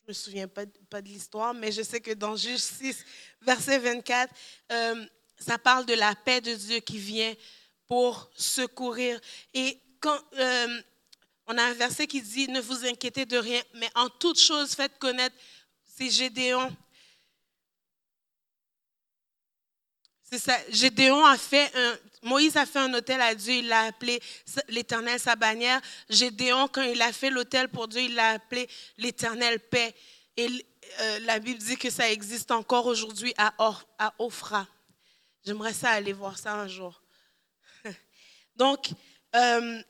S1: me souviens pas, pas de l'histoire, mais je sais que dans Juge 6, verset 24, euh, ça parle de la paix de Dieu qui vient pour secourir. Et quand euh, on a un verset qui dit, ne vous inquiétez de rien, mais en toute chose, faites connaître, c'est Gédéon. C'est ça. Gédéon a fait un. Moïse a fait un hôtel à Dieu, il l'a appelé l'Éternel sa bannière. Gédéon, quand il a fait l'hôtel pour Dieu, il l'a appelé l'Éternel paix. Et euh, la Bible dit que ça existe encore aujourd'hui à, Or- à Ophra. J'aimerais ça aller voir ça un jour. Donc, euh,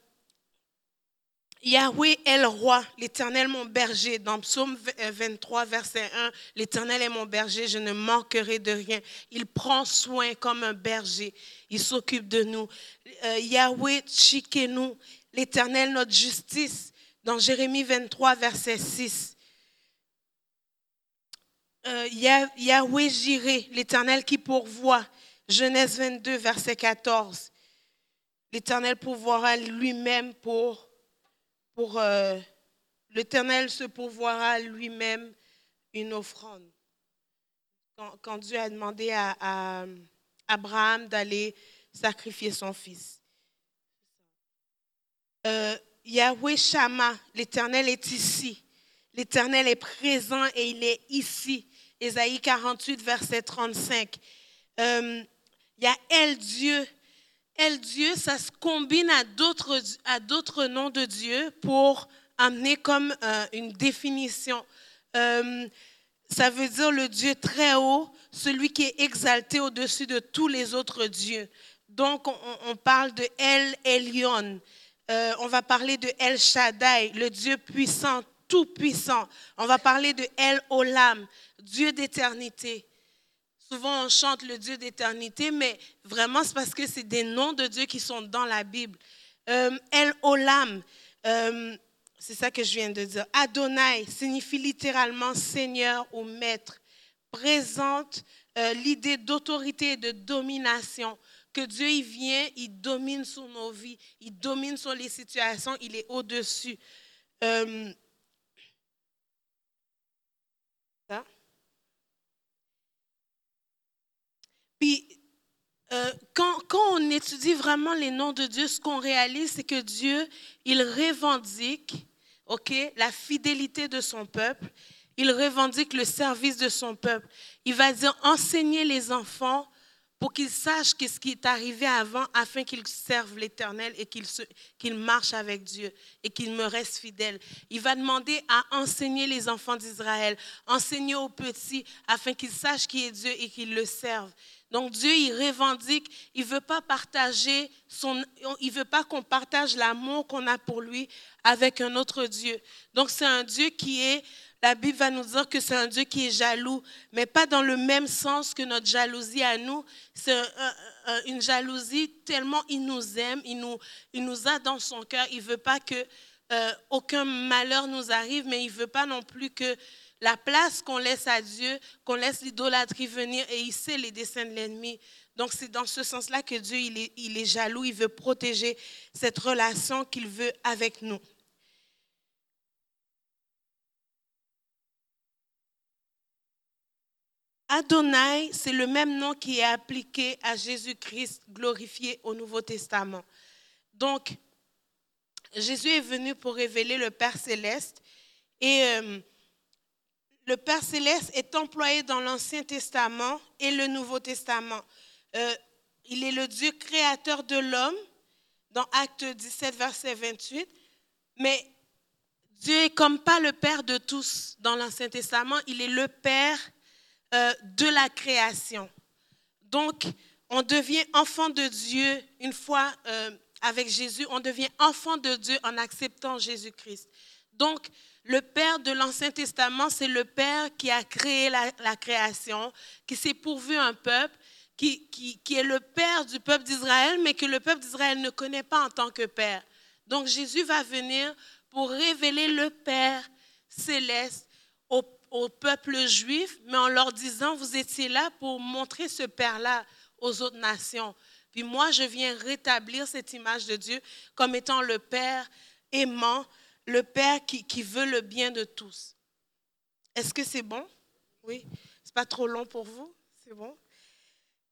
S1: Yahweh est le roi, l'Éternel mon berger. Dans Psaume 23, verset 1, l'Éternel est mon berger, je ne manquerai de rien. Il prend soin comme un berger, il s'occupe de nous. Euh, Yahweh Tchikenu, l'Éternel notre justice. Dans Jérémie 23, verset 6. Euh, Yah- Yahweh Jiré, l'Éternel qui pourvoit. Genèse 22, verset 14. L'Éternel pourvoira lui-même pour pour euh, l'Éternel se pourvoira lui-même une offrande. Quand, Dieu a demandé à, Abraham d'aller sacrifier son fils. Euh, Yahweh Shama, l'Éternel est ici. L'Éternel est présent et il est ici. Ésaïe 48, verset 35. Euh, y a El Dieu. El Dieu, ça se combine à d'autres, à d'autres noms de Dieu pour amener comme euh, une définition. Euh, ça veut dire le Dieu très haut, celui qui est exalté au-dessus de tous les autres dieux. Donc, on, parle de El Elyon. Euh, on va parler de El Shaddai, le Dieu puissant, tout puissant. On va parler de El Olam, Dieu d'éternité. Souvent, on chante le Dieu d'éternité, mais vraiment, c'est parce que c'est des noms de Dieu qui sont dans la Bible. Euh, El Olam, euh, c'est ça que je viens de dire. Adonai signifie littéralement Seigneur ou Maître. Présente euh, l'idée d'autorité et de domination. Que Dieu, il vient, il domine sur nos vies, il domine sur les situations, il est au-dessus. Euh, ça. Puis, euh, quand, quand on étudie vraiment les noms de Dieu, ce qu'on réalise, c'est que Dieu, il revendique ok, la fidélité de son peuple, il revendique le service de son peuple. Il va dire, enseignez les enfants pour qu'ils sachent ce qui est arrivé avant, afin qu'ils servent l'Éternel et qu'ils qu'ils marchent avec Dieu et qu'ils me restent fidèles. Il va demander à enseigner les enfants d'Israël, enseigner aux petits, afin qu'ils sachent qui est Dieu et qu'ils le servent. Donc Dieu, il revendique, il veut pas partager son, il veut pas qu'on partage l'amour qu'on a pour lui avec un autre Dieu. Donc c'est un Dieu qui est, la Bible va nous dire que c'est un Dieu qui est jaloux, mais pas dans le même sens que notre jalousie à nous. C'est un- un- un- une jalousie tellement il nous aime, il nous, il nous a dans son cœur. Il veut pas que euh, aucun malheur nous arrive, mais il veut pas non plus que la place qu'on laisse à Dieu, qu'on laisse l'idolâtrie venir et il sait les desseins de l'ennemi. Donc c'est dans ce sens-là que Dieu, il est, jaloux, il veut protéger cette relation qu'il veut avec nous. Adonai, c'est le même nom qui est appliqué à Jésus-Christ glorifié au Nouveau Testament. Donc, Jésus est venu pour révéler le Père céleste et euh, le Père céleste est employé dans l'Ancien Testament et le Nouveau Testament. Euh, il est le Dieu créateur de l'homme dans Acte 17, verset 28, mais Dieu est comme pas le Père de tous dans l'Ancien Testament, il est le Père euh, de la création. Donc, on devient enfant de Dieu une fois euh, avec Jésus, on devient enfant de Dieu en acceptant Jésus-Christ. Donc, le Père de l'Ancien Testament, c'est le Père qui a créé la, création, qui s'est pourvu un peuple, qui, qui, qui est le Père du peuple d'Israël, mais que le peuple d'Israël ne connaît pas en tant que Père. Donc Jésus va venir pour révéler le Père céleste au, au, peuple juif, mais en leur disant, vous étiez là pour montrer ce Père-là aux autres nations. Puis moi, je viens rétablir cette image de Dieu comme étant le Père aimant, le Père qui, qui veut le bien de tous. Est-ce que c'est bon? Oui? C'est pas trop long pour vous? C'est bon?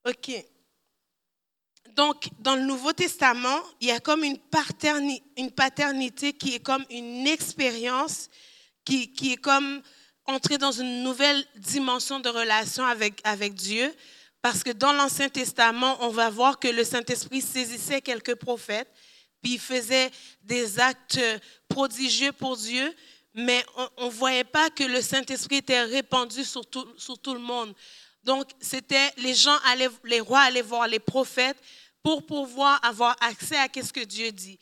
S1: OK. Donc, dans le Nouveau Testament, il y a comme une paternité, qui est comme une expérience, qui, qui, est comme entrer dans une nouvelle dimension de relation avec, avec Dieu. Parce que dans l'Ancien Testament, on va voir que le Saint-Esprit saisissait quelques prophètes, il faisait des actes prodigieux pour Dieu, mais on ne voyait pas que le Saint-Esprit était répandu sur tout, sur tout le monde. Donc, c'était les gens allaient, les rois allaient voir les prophètes pour pouvoir avoir accès à ce que Dieu dit.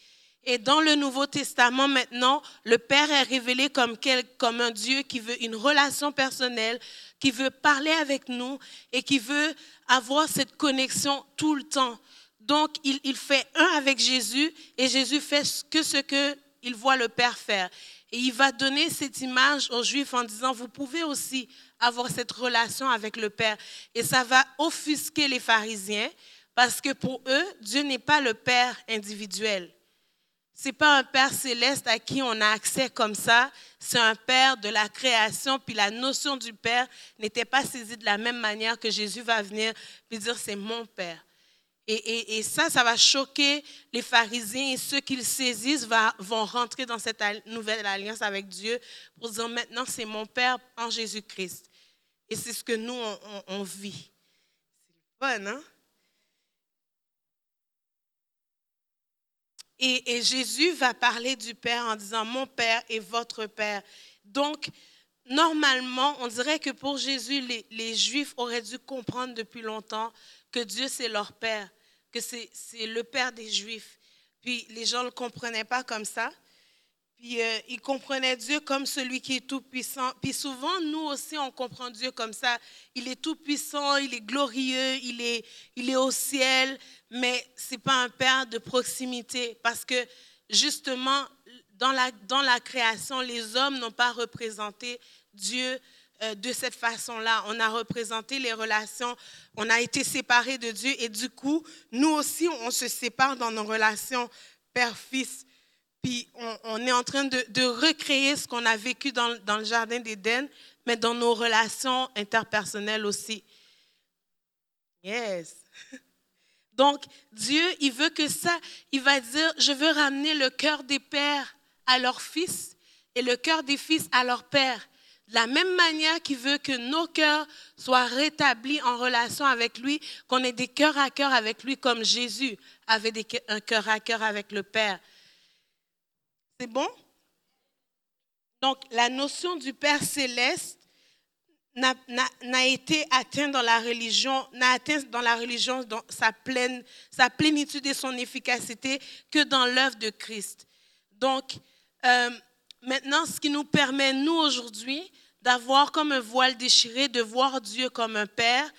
S1: Et dans le Nouveau Testament, maintenant, le Père est révélé comme, quel, comme un Dieu qui veut une relation personnelle, qui veut parler avec nous et qui veut avoir cette connexion tout le temps. Donc, il, fait un avec Jésus et Jésus fait que ce qu'il voit le Père faire. Et il va donner cette image aux Juifs en disant, vous pouvez aussi avoir cette relation avec le Père. Et ça va offusquer les pharisiens parce que pour eux, Dieu n'est pas le Père individuel. Ce n'est pas un Père céleste à qui on a accès comme ça. C'est un Père de la création. Puis la notion du Père n'était pas saisie de la même manière que Jésus va venir et dire c'est mon Père. Et, et, ça, ça va choquer les pharisiens et ceux qui le saisissent vont rentrer dans cette nouvelle alliance avec Dieu pour dire maintenant c'est mon Père en Jésus-Christ. Et c'est ce que nous, on, vit. C'est fun, hein? Et, et, Jésus va parler du Père en disant Mon Père est votre Père. Donc, normalement, on dirait que pour Jésus, les Juifs auraient dû comprendre depuis longtemps que Dieu, c'est leur Père, que c'est le Père des Juifs. Puis les gens ne le comprenaient pas comme ça. Puis euh, ils comprenaient Dieu comme celui qui est tout puissant. Puis souvent, nous aussi, on comprend Dieu comme ça. Il est tout puissant, il est glorieux, il est, il est au ciel, mais ce n'est pas un Père de proximité parce que justement, dans la, dans la création, les hommes n'ont pas représenté Dieu de cette façon-là. On a représenté les relations, on a été séparés de Dieu et du coup, nous aussi, on se sépare dans nos relations père-fils. Puis on, est en train de, recréer ce qu'on a vécu dans, dans le Jardin d'Éden, mais dans nos relations interpersonnelles aussi. Yes. Donc, Dieu, il veut que ça, il va dire, je veux ramener le cœur des pères à leurs fils et le cœur des fils à leurs pères. De la même manière qu'il veut que nos cœurs soient rétablis en relation avec lui, qu'on ait des cœurs à cœur avec lui comme Jésus avait des, un cœur à cœur avec le Père. C'est bon? Donc, la notion du Père céleste n'a été atteinte dans la religion, n'a atteint dans la religion dans sa, pleine, sa plénitude et son efficacité que dans l'œuvre de Christ. Donc, euh, Maintenant, ce qui nous permet, nous, aujourd'hui, d'avoir comme un voile déchiré, de voir Dieu comme un Père,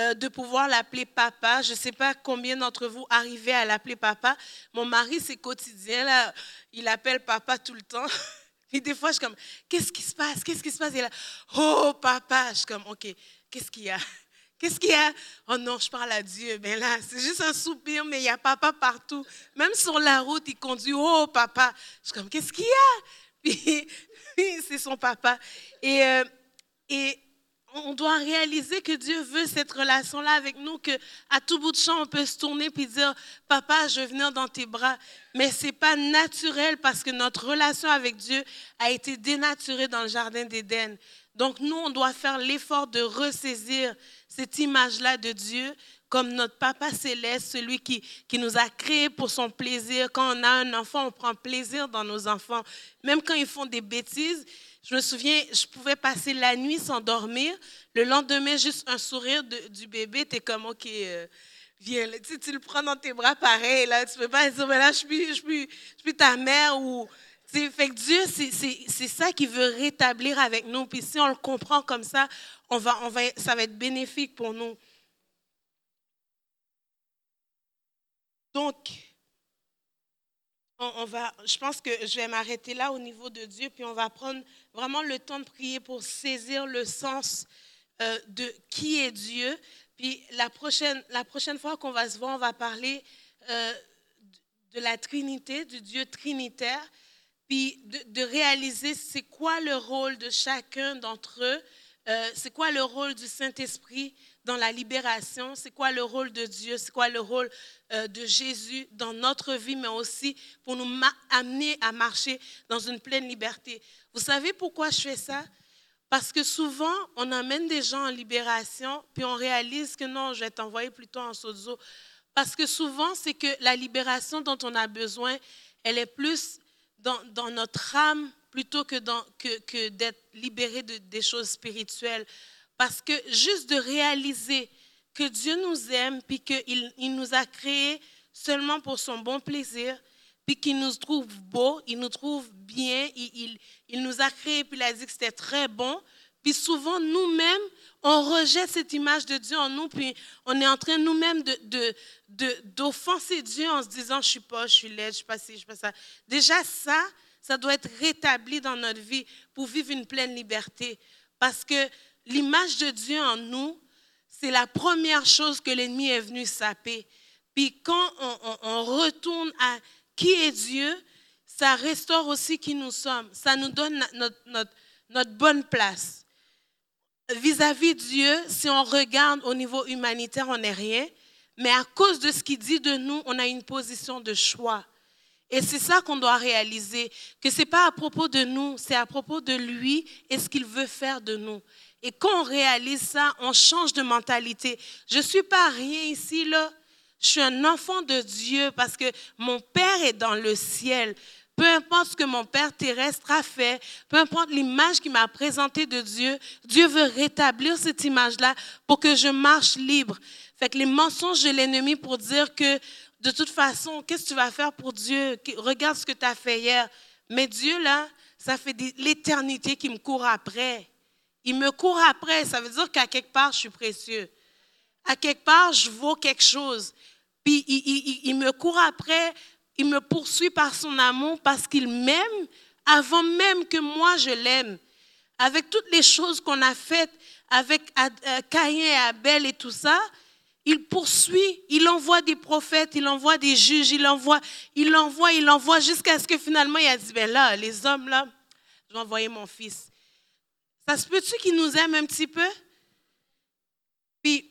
S1: euh, de pouvoir l'appeler papa. Je ne sais pas combien d'entre vous arrivez à l'appeler papa. Mon mari, c'est quotidien, là, il appelle papa tout le temps. Et des fois, je suis comme, qu'est-ce qui se passe? Qu'est-ce qui se passe? Là, oh papa. Je suis comme, OK, qu'est-ce qu'il y a? Qu'est-ce qu'il y a? Oh non, je parle à Dieu. Mais là, c'est juste un soupir, mais il y a papa partout. Même sur la route, il conduit, oh papa. Je suis comme, qu'est-ce qu'il y a? puis c'est son papa. Et, euh, et on doit réaliser que Dieu veut cette relation-là avec nous, que à tout bout de champ, on peut se tourner puis dire, papa, je veux venir dans tes bras. Mais c'est pas naturel parce que notre relation avec Dieu a été dénaturée dans le jardin d'Éden. Donc nous, on doit faire l'effort de ressaisir cette image-là de Dieu comme notre Papa céleste, celui qui, qui nous a créés pour son plaisir. Quand on a un enfant, on prend plaisir dans nos enfants. Même quand ils font des bêtises, je me souviens, je pouvais passer la nuit sans dormir. Le lendemain, juste un sourire du bébé, tu es comme, OK, euh, viens. Tu, le prends dans tes bras pareil. Là. Tu peux pas dire, mais là, je suis, je suis, je ta mère. Ou, fait que Dieu, c'est ça qu'il veut rétablir avec nous. Puis si on le comprend comme ça, on va, on va, ça va être bénéfique pour nous. Donc, on, va, je pense que je vais m'arrêter là au niveau de Dieu, puis on va prendre vraiment le temps de prier pour saisir le sens euh, de qui est Dieu. Puis la prochaine, la prochaine fois qu'on va se voir, on va parler euh, de la Trinité, du Dieu trinitaire, puis de, réaliser c'est quoi le rôle de chacun d'entre eux, euh, c'est quoi le rôle du Saint-Esprit dans la libération, c'est quoi le rôle de Dieu, c'est quoi le rôle de Jésus dans notre vie, mais aussi pour nous amener à marcher dans une pleine liberté. Vous savez pourquoi je fais ça? Parce que souvent, on amène des gens en libération, puis on réalise que non, je vais t'envoyer plutôt en sozo. Parce que souvent, c'est que la libération dont on a besoin, elle est plus dans, dans notre âme plutôt que, que d'être libéré de, des choses spirituelles. Parce que juste de réaliser que Dieu nous aime, puis qu'il il nous a créés seulement pour son bon plaisir, puis qu'il nous trouve beaux, il nous trouve bien, il, il- nous a créés, puis il a dit que c'était très bon. Puis souvent, nous-mêmes, on rejette cette image de Dieu en nous, puis on est en train nous-mêmes de- d'offenser Dieu en se disant, je suis pas, je suis laide, je suis pas ci, je suis pas ça. Déjà, ça, ça doit être rétabli dans notre vie pour vivre une pleine liberté. Parce que l'image de Dieu en nous, c'est la première chose que l'ennemi est venu saper. Puis quand on, retourne à qui est Dieu, ça restaure aussi qui nous sommes. Ça nous donne notre, bonne place. Vis-à-vis Dieu, si on regarde au niveau humanitaire, on n'est rien. Mais à cause de ce qu'il dit de nous, on a une position de choix. Et c'est ça qu'on doit réaliser, que ce n'est pas à propos de nous, c'est à propos de lui et ce qu'il veut faire de nous. Et quand on réalise ça, on change de mentalité. Je ne suis pas rien ici, là. Je suis un enfant de Dieu parce que mon Père est dans le ciel. Peu importe ce que mon Père terrestre a fait, peu importe l'image qu'il m'a présentée de Dieu, Dieu veut rétablir cette image-là pour que je marche libre. Fait que les mensonges de l'ennemi pour dire que de toute façon, qu'est-ce que tu vas faire pour Dieu? Regarde ce que tu as fait hier. Mais Dieu, là, ça fait l'éternité qu'il me court après. Il me court après. Ça veut dire qu'à quelque part, je suis précieux. À quelque part, je vaux quelque chose. Puis il, il- il- me court après, il me poursuit par son amour parce qu'il m'aime avant même que moi je l'aime. Avec toutes les choses qu'on a faites avec euh, Caïn et Abel et tout ça, il poursuit, il envoie des prophètes, il envoie des juges, il envoie, il envoie, il envoie jusqu'à ce que finalement il a dit, ben là, les hommes là, je vais envoyer mon fils. Ça se peut-tu qu'il nous aime un petit peu? Puis,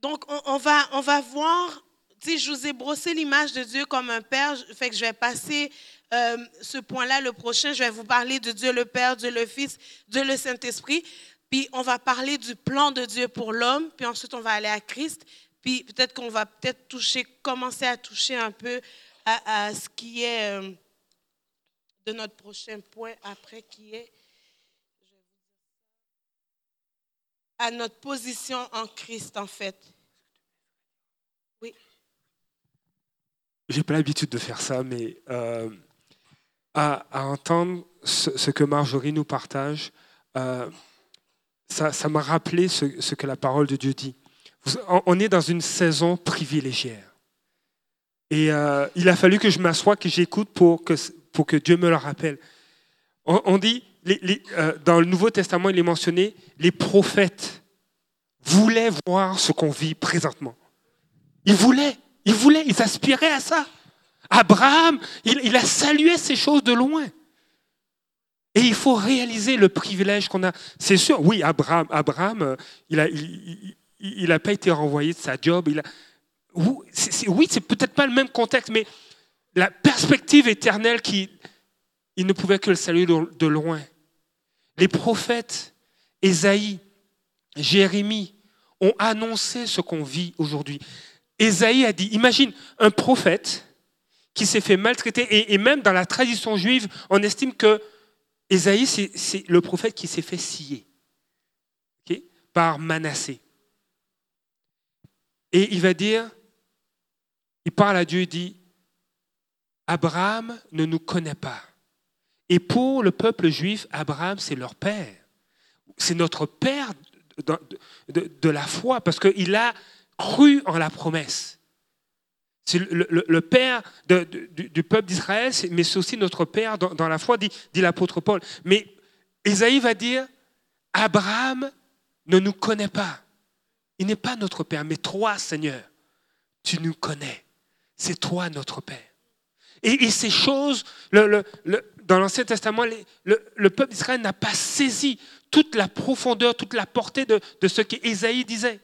S1: donc, on, va, on va voir, tu je vous ai brossé l'image de Dieu comme un père, fait que je vais passer euh, ce point-là le prochain. Je vais vous parler de Dieu le Père, Dieu le Fils, Dieu le Saint-Esprit. Puis, on va parler du plan de Dieu pour l'homme. Puis ensuite, on va aller à Christ. Puis, peut-être qu'on va peut-être toucher, commencer à toucher un peu à, à ce qui est euh, de notre prochain point après, qui est à notre position en Christ, en fait. Oui.
S7: J'ai pas l'habitude de faire ça, mais euh, à, entendre ce, que Marjorie nous partage, euh, ça m'a rappelé ce, que la parole de Dieu dit. On- est dans une saison privilégiée. Et euh, il a fallu que je m'assoie, que j'écoute pour que, pour que Dieu me le rappelle. On dit, euh, dans le Nouveau Testament, il est mentionné, les prophètes voulaient voir ce qu'on vit présentement. Ils voulaient, ils voulaient, ils aspiraient à ça. Abraham, il, a salué ces choses de loin. Et il faut réaliser le privilège qu'on a. C'est sûr, oui, Abraham, Abraham euh, il n'a il, il pas été renvoyé de sa job. Il a, oui, c'est peut-être pas le même contexte, mais la perspective éternelle qui, il ne pouvait que le saluer de loin. Les prophètes, Ésaïe, Jérémie, ont annoncé ce qu'on vit aujourd'hui. Ésaïe a dit, imagine un prophète qui s'est fait maltraiter, et, même dans la tradition juive, on estime que Ésaïe, c'est le prophète qui s'est fait scier par Manassé. Et il va dire, il parle à Dieu et dit, Abraham ne nous connaît pas. Et pour le peuple juif, Abraham, c'est leur père. C'est notre père de, la foi, parce qu'il a cru en la promesse. C'est le, père du, peuple d'Israël, mais c'est aussi notre père dans, la foi, dit, l'apôtre Paul. Mais Esaïe va dire, Abraham ne nous connaît pas. Il n'est pas notre père, mais toi, Seigneur, tu nous connais. C'est toi notre père. Et, ces choses, dans l'Ancien Testament, le, peuple d'Israël n'a pas saisi toute la profondeur, toute la portée de, de ce qu'Ésaïe disait.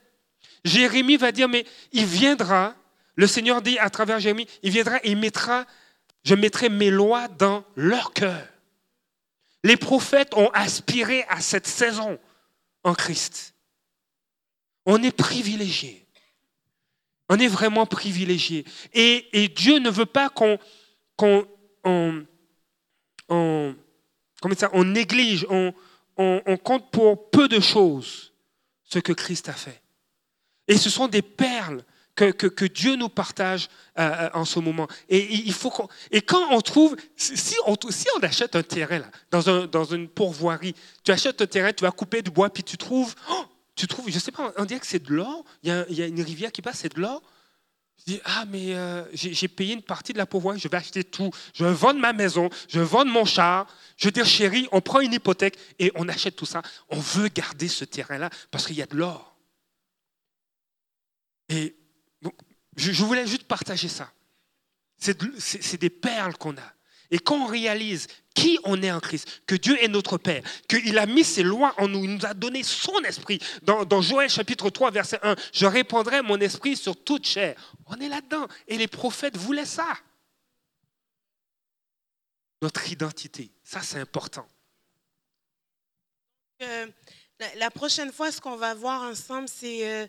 S7: Jérémie va dire, mais il viendra, le Seigneur dit à travers Jérémie, il viendra et il mettra, je mettrai mes lois dans leur cœur. Les prophètes ont aspiré à cette saison en Christ. On est privilégiés. On est vraiment privilégiés. Et, Dieu ne veut pas qu'on on, ça, on néglige, on, compte pour peu de choses ce que Christ a fait. Et ce sont des perles que, Dieu nous partage euh, euh, en ce moment. Et, il faut et quand on trouve, si on, achète un terrain là, dans, un, dans une pourvoirie, tu achètes un terrain, tu vas couper du bois, puis tu trouves, oh, tu trouves, je sais pas, on dirait que c'est de l'or, il y, a, une rivière qui passe, c'est de l'or. Je dis, ah, mais euh, j'ai payé une partie de la pourvoirie, je vais acheter tout. Je vais vendre ma maison, je vais vendre mon char. Je dire, chérie, on prend une hypothèque et on achète tout ça. On veut garder ce terrain-là parce qu'il y a de l'or. Et je, voulais juste partager ça. C'est des perles qu'on a. Et quand on réalise qui on est en Christ, que Dieu est notre Père, qu'il a mis ses lois en nous, il nous a donné son esprit. Dans, Joël chapitre 3, verset 1, je répandrai mon esprit sur toute chair. On est là-dedans. Et les prophètes voulaient ça. Notre identité, ça c'est important.
S1: Euh, la, prochaine fois, ce qu'on va voir ensemble, c'est euh,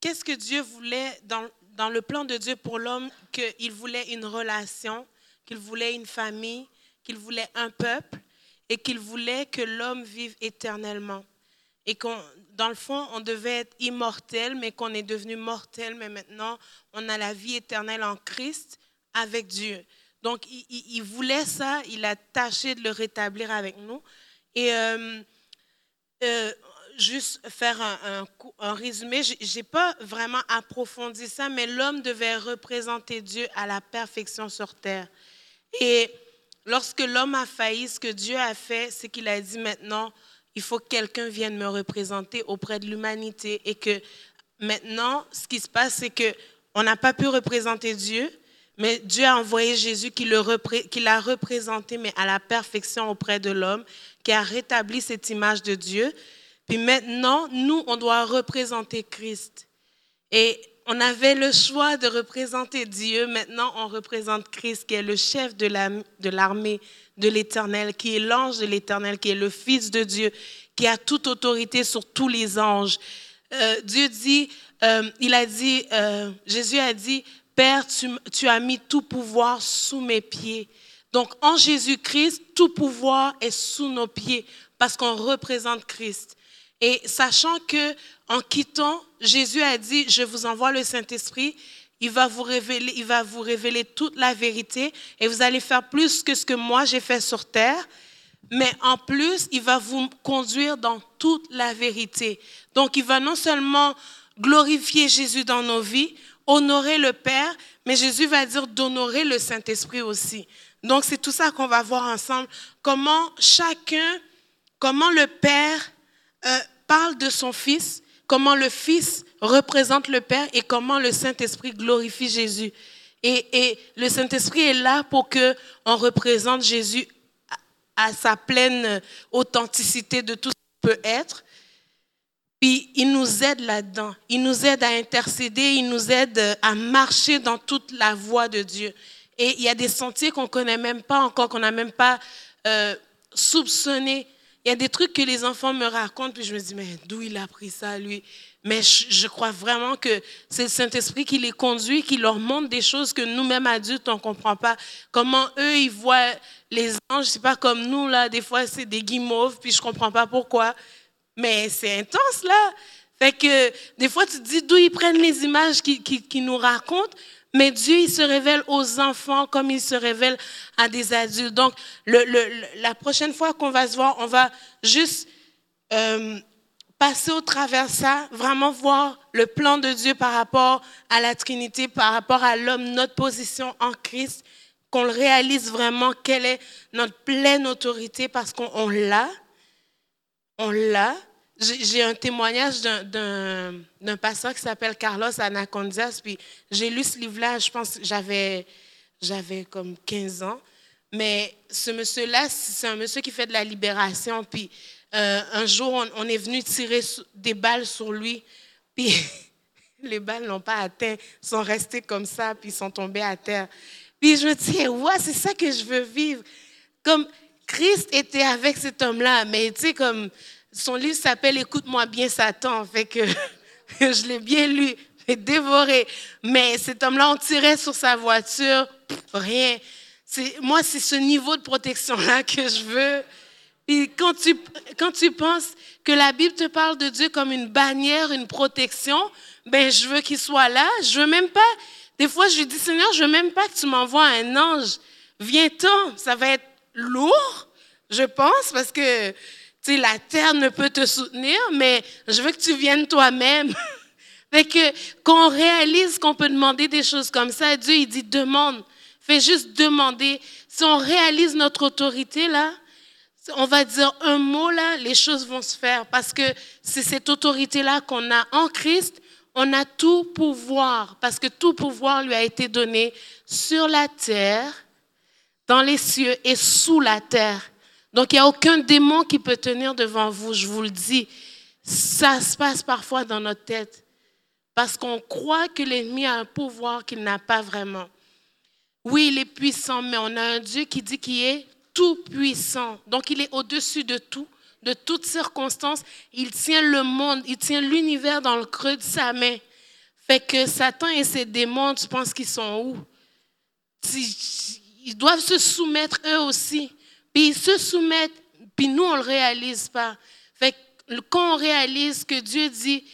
S1: qu'est-ce que Dieu voulait dans, dans le plan de Dieu pour l'homme, qu'il voulait une relation qu'il voulait une famille, qu'il voulait un peuple et qu'il voulait que l'homme vive éternellement. Et qu'on, dans le fond, on devait être immortel, mais qu'on est devenu mortel, mais maintenant, on a la vie éternelle en Christ avec Dieu. Donc, il, voulait ça, il a tâché de le rétablir avec nous. Et euh, euh, juste faire un, un résumé, je n'ai pas vraiment approfondi ça, mais l'homme devait représenter Dieu à la perfection sur terre. Et lorsque l'homme a failli, ce que Dieu a fait, c'est qu'il a dit maintenant, il faut que quelqu'un vienne me représenter auprès de l'humanité et que maintenant, ce qui se passe, c'est que on n'a pas pu représenter Dieu, mais Dieu a envoyé Jésus qui l'a représenté, mais à la perfection auprès de l'homme, qui a rétabli cette image de Dieu. Puis maintenant, nous, on doit représenter Christ. Et on avait le choix de représenter Dieu. Maintenant, on représente Christ, qui est le chef de l'armée de l'Éternel, qui est l'ange de l'Éternel, qui est le Fils de Dieu, qui a toute autorité sur tous les anges. Euh, Dieu dit, euh, il a dit, euh, Jésus a dit, Père, tu, tu as mis tout pouvoir sous mes pieds. Donc, en Jésus-Christ, tout pouvoir est sous nos pieds parce qu'on représente Christ. Et sachant que en quittant, Jésus a dit, je vous envoie le Saint-Esprit, il va vous révéler, il va vous révéler toute la vérité et vous allez faire plus que ce que moi j'ai fait sur terre. Mais en plus, il va vous conduire dans toute la vérité. Donc, il va non seulement glorifier Jésus dans nos vies, honorer le Père, mais Jésus va dire d'honorer le Saint-Esprit aussi. Donc, c'est tout ça qu'on va voir ensemble. Comment chacun, comment le Père euh, parle de son Fils, comment le Fils représente le Père et comment le Saint-Esprit glorifie Jésus. Et, le Saint-Esprit est là pour que on représente Jésus à sa pleine authenticité de tout ce qu'il peut être. Puis il nous aide là-dedans. Il nous aide à intercéder, il nous aide à marcher dans toute la voie de Dieu. Et il y a des sentiers qu'on ne connaît même pas encore, qu'on n'a même pas euh, soupçonné. Il y a des trucs que les enfants me racontent, puis je me dis, mais d'où il a appris ça, lui? Mais je, crois vraiment que c'est le Saint-Esprit qui les conduit, qui leur montre des choses que nous-mêmes adultes, on ne comprend pas. Comment eux, ils voient les anges, c'est pas comme nous, là, des fois, c'est des guimauves, puis je ne comprends pas pourquoi. Mais c'est intense, là. Fait que des fois, tu te dis d'où ils prennent les images qui, qui, qui nous racontent. Mais Dieu, il se révèle aux enfants comme il se révèle à des adultes. Donc, le, le, la prochaine fois qu'on va se voir, on va juste euh, passer au travers ça, vraiment voir le plan de Dieu par rapport à la Trinité, par rapport à l'homme, notre position en Christ, qu'on réalise vraiment, quelle est notre pleine autorité, parce qu'on l'a. On l'a. J'ai un témoignage d'un pasteur qui s'appelle Carlos Anacondias, puis j'ai lu ce livre-là, je pense j'avais comme 15 ans. Mais ce monsieur-là, c'est un monsieur qui fait de la libération, puis euh, un jour, on, on, est venu tirer des balles sur lui, puis les balles n'ont pas atteint, sont restées comme ça, puis sont tombées à terre. Puis je me dis, ouais, c'est ça que je veux vivre. Comme Christ était avec cet homme-là, mais tu sais, comme son livre s'appelle Écoute-moi bien Satan, fait que je l'ai bien lu, j'ai dévoré. Mais cet homme-là, on tirait sur sa voiture, rien. Moi, c'est ce niveau de protection-là que je veux. Et quand tu, quand tu penses que la Bible te parle de Dieu comme une bannière, une protection, ben je veux qu'il soit là. Je veux même pas. Des fois, je lui dis Seigneur, je veux même pas que tu m'envoies un ange. Viens-t'en, ça va être lourd, je pense, parce que tu sais, la terre ne peut te soutenir, mais je veux que tu viennes toi-même. fait que qu'on réalise qu'on peut demander des choses comme ça, Dieu il dit demande, fais juste demander. Si on réalise notre autorité là, on va dire un mot là, les choses vont se faire parce que c'est cette autorité là qu'on a en Christ. On a tout pouvoir parce que tout pouvoir lui a été donné sur la terre, dans les cieux et sous la terre. Donc, il n'y a aucun démon qui peut tenir devant vous, je vous le dis. Ça se passe parfois dans notre tête parce qu'on croit que l'ennemi a un pouvoir qu'il n'a pas vraiment. Oui, il est puissant, mais on a un Dieu qui dit qu'il est tout puissant. Donc, il est au-dessus de tout, de toutes circonstances. Il tient le monde, il tient l'univers dans le creux de sa main. Fait que Satan et ses démons, tu penses qu'ils sont où? Ils doivent se soumettre eux aussi. Puis ils se soumettent, puis nous, on ne le réalise pas. Quand on réalise que Dieu dit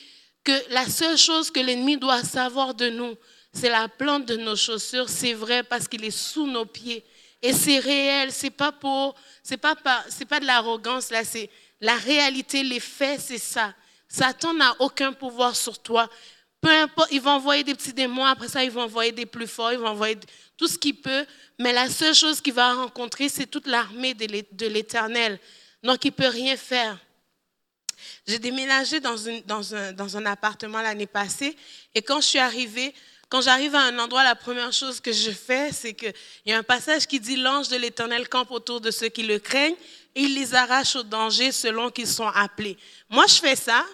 S1: que la seule chose que l'ennemi doit savoir de nous, c'est la plante de nos chaussures, c'est vrai parce qu'il est sous nos pieds. Et c'est réel, c'est pas pour, c'est pas, c'est pas de l'arrogance là, c'est la réalité, les faits, c'est ça. Satan n'a aucun pouvoir sur toi. Peu importe, ils vont envoyer des petits démons, après ça, ils vont envoyer des plus forts, ils vont envoyer tout ce qu'il peut, mais la seule chose qu'il va rencontrer, c'est toute l'armée de l'Éternel. Donc, il ne peut rien faire. J'ai déménagé dans, un appartement l'année passée, et quand je suis arrivée, quand j'arrive à un endroit, la première chose que je fais, c'est qu'il y a un passage qui dit L'ange de l'Éternel campe autour de ceux qui le craignent et il les arrache au danger selon qu'ils sont appelés. Moi, je fais ça.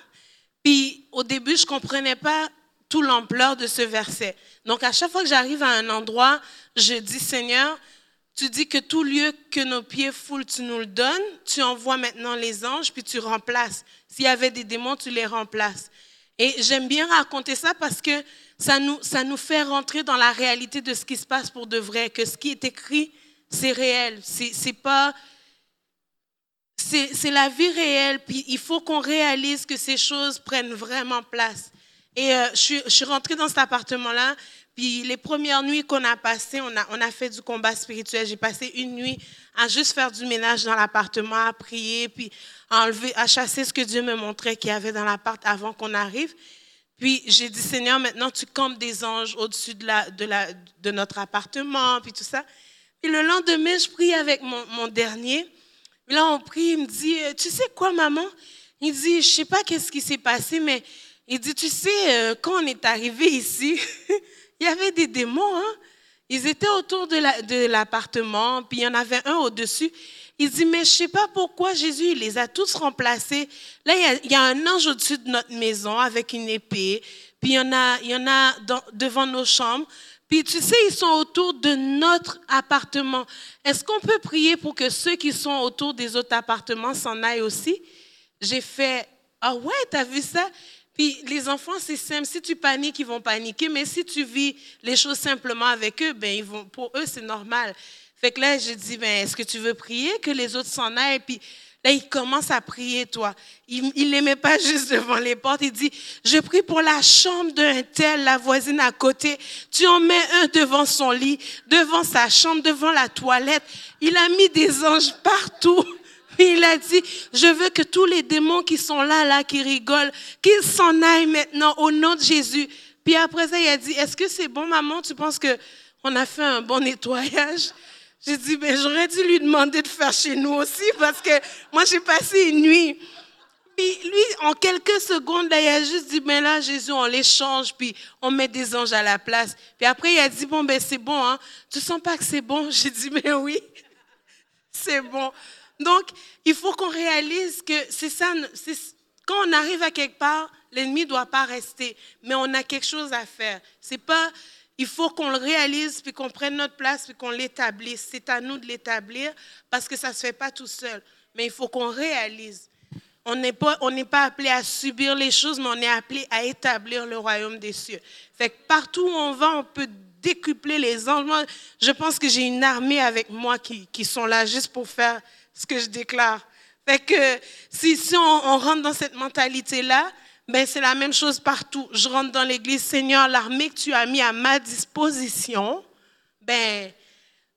S1: Puis au début, je ne comprenais pas tout l'ampleur de ce verset. Donc, à chaque fois que j'arrive à un endroit, je dis, Seigneur, tu dis que tout lieu que nos pieds foulent, tu nous le donnes. Tu envoies maintenant les anges, puis tu remplaces. S'il y avait des démons, tu les remplaces. Et j'aime bien raconter ça parce que ça nous, ça nous fait rentrer dans la réalité de ce qui se passe pour de vrai, que ce qui est écrit, c'est réel. C'est pas. C'est la vie réelle, puis il faut qu'on réalise que ces choses prennent vraiment place. Et euh, je, suis, je rentrée dans cet appartement-là, puis les premières nuits qu'on a passées, on a, on a fait du combat spirituel. J'ai passé une nuit à juste faire du ménage dans l'appartement, à prier, puis à enlever, à chasser ce que Dieu me montrait qu'il y avait dans l'appart avant qu'on arrive. Puis j'ai dit, Seigneur, maintenant tu campes des anges au-dessus de, la, de, la, de notre appartement, puis tout ça. Puis le lendemain, je prie avec mon, mon dernier. Puis là, on prie, il me dit, tu sais quoi, maman? Il dit, je sais pas qu'est-ce qui s'est passé, mais il dit, tu sais, euh, quand on est arrivé ici, il y avait des démons. Hein? Ils étaient autour de l'appartement, puis il y en avait un au-dessus. Il dit, mais je sais pas pourquoi Jésus, il les a tous remplacés. Là, il y a, un ange au-dessus de notre maison avec une épée. Puis il y en a, y en a devant nos chambres. Puis tu sais, ils sont autour de notre appartement. Est-ce qu'on peut prier pour que ceux qui sont autour des autres appartements s'en aillent aussi? J'ai fait, ah ouais, t'as vu ça? Puis les enfants, c'est simple. Si tu paniques, ils vont paniquer. Mais si tu vis les choses simplement avec eux, ben pour eux, c'est normal. Fait que là, je dis, ben, est-ce que tu veux prier que les autres s'en aillent? Puis là, il commence à prier, toi. Il il l'aimait pas juste devant les portes. Il dit, je prie pour la chambre d'un tel, la voisine à côté. Tu en mets un devant son lit, devant sa chambre, devant la toilette. Il a mis des anges partout. Il a dit, je veux que tous les démons qui sont là, là, qui rigolent, qu'ils s'en aillent maintenant au nom de Jésus. Puis après ça, il a dit, est-ce que c'est bon, maman? Tu penses que on a fait un bon nettoyage? J'ai dit, ben, j'aurais dû lui demander de faire chez nous aussi parce que moi, j'ai passé une nuit. Puis lui, en quelques secondes, il a juste dit, ben là, Jésus, on les change, puis on met des anges à la place. Puis après, il a dit, bon, ben c'est bon, hein? Tu sens pas que c'est bon? J'ai dit, ben oui, c'est bon. Donc, il faut qu'on réalise que c'est ça, quand on arrive à quelque part, l'ennemi ne doit pas rester, mais on a quelque chose à faire. C'est pas, il faut qu'on le réalise, puis qu'on prenne notre place, puis qu'on l'établisse. C'est à nous de l'établir, parce que ça ne se fait pas tout seul. Mais il faut qu'on réalise. On n'est pas, pas appelé à subir les choses, mais on est appelé à établir le royaume des cieux. Fait que partout où on va, on peut décupler les anges. Moi, je pense que j'ai une armée avec moi qui, qui sont là juste pour faire ce que je déclare. Fait que si, on, rentre dans cette mentalité-là, ben c'est la même chose partout. Je rentre dans l'église, Seigneur, l'armée que tu as mis à ma disposition, ben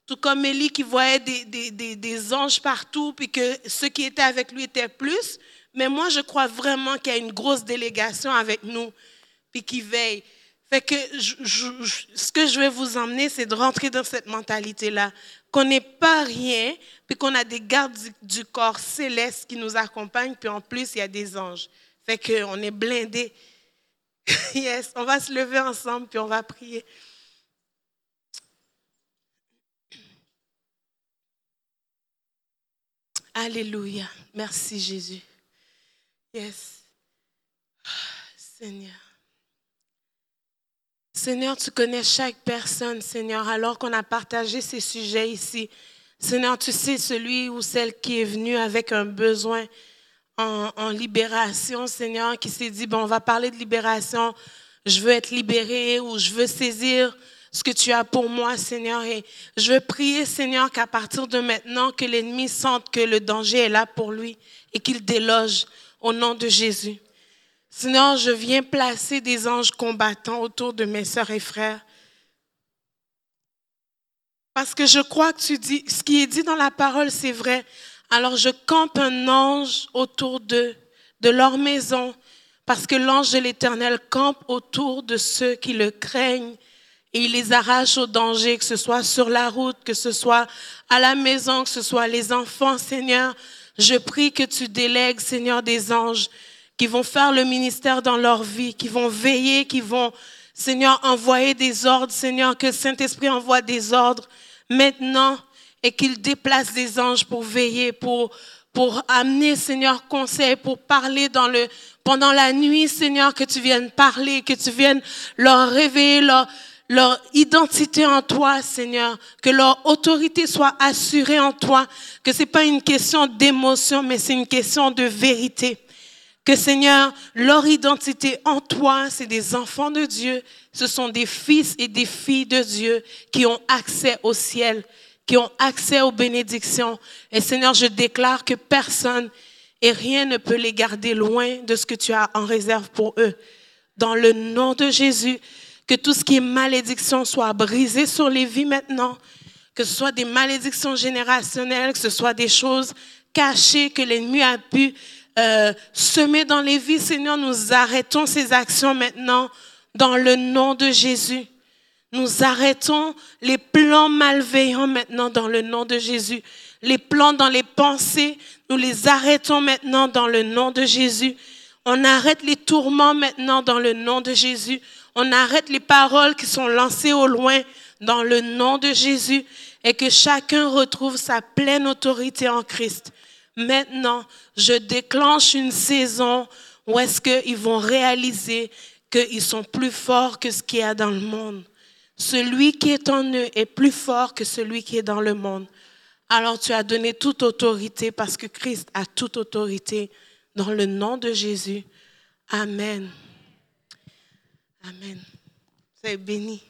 S1: tout comme Élie qui voyait des, des anges partout, puis que ceux qui étaient avec lui étaient plus. Mais moi, je crois vraiment qu'il y a une grosse délégation avec nous, puis qui veille. Fait que ce que je vais vous emmener, c'est de rentrer dans cette mentalité-là, qu'on n'est pas rien, puis qu'on a des gardes du, du corps céleste qui nous accompagnent, puis en plus, il y a des anges. Fait qu'on est blindés. yes, on va se lever ensemble, puis on va prier. Alléluia. Merci Jésus. Yes. Seigneur. Seigneur, tu connais chaque personne, Seigneur, alors qu'on a partagé ces sujets ici. Seigneur, tu sais celui ou celle qui est venu avec un besoin en, en libération, Seigneur, qui s'est dit, bon, on va parler de libération, je veux être libéré ou je veux saisir ce que tu as pour moi, Seigneur. Et je veux prier, Seigneur, qu'à partir de maintenant, que l'ennemi sente que le danger est là pour lui et qu'il déloge au nom de Jésus. Seigneur, je viens placer des anges combattants autour de mes sœurs et frères. Parce que je crois que tu dis, ce qui est dit dans la parole, c'est vrai. Alors je campe un ange autour d'eux, de leur maison, parce que l'ange de l'Éternel campe autour de ceux qui le craignent et il les arrache au danger, que ce soit sur la route, que ce soit à la maison, que ce soit les enfants, Seigneur. Je prie que tu délègues, Seigneur, des anges qui vont faire le ministère dans leur vie, qui vont veiller, qui vont, Seigneur, envoyer des ordres, Seigneur, que Saint-Esprit envoie des ordres maintenant et qu'il déplace des anges pour veiller, pour, pour amener, Seigneur, conseil, pour parler dans le, pendant la nuit, Seigneur, que tu viennes parler, que tu viennes leur révéler leur, leur identité en toi, Seigneur, que leur autorité soit assurée en toi, que c'est pas une question d'émotion, mais c'est une question de vérité. Que Seigneur, leur identité en toi, c'est des enfants de Dieu, ce sont des fils et des filles de Dieu qui ont accès au ciel, qui ont accès aux bénédictions. Et Seigneur, je déclare que personne et rien ne peut les garder loin de ce que tu as en réserve pour eux. Dans le nom de Jésus, que tout ce qui est malédiction soit brisé sur les vies maintenant, que ce soit des malédictions générationnelles, que ce soit des choses cachées que l'ennemi a pu euh, dans les vies. Seigneur, nous arrêtons ces actions maintenant dans le nom de Jésus. Nous arrêtons les plans malveillants maintenant dans le nom de Jésus. Les plans dans les pensées, nous les arrêtons maintenant dans le nom de Jésus. On arrête les tourments maintenant dans le nom de Jésus. On arrête les paroles qui sont lancées au loin dans le nom de Jésus et que chacun retrouve sa pleine autorité en Christ. Maintenant, je déclenche une saison où est-ce qu'ils vont réaliser qu'ils sont plus forts que ce qu'il y a dans le monde. Celui qui est en eux est plus fort que celui qui est dans le monde. Alors tu as donné toute autorité parce que Christ a toute autorité dans le nom de Jésus. Amen. Amen. C'est béni.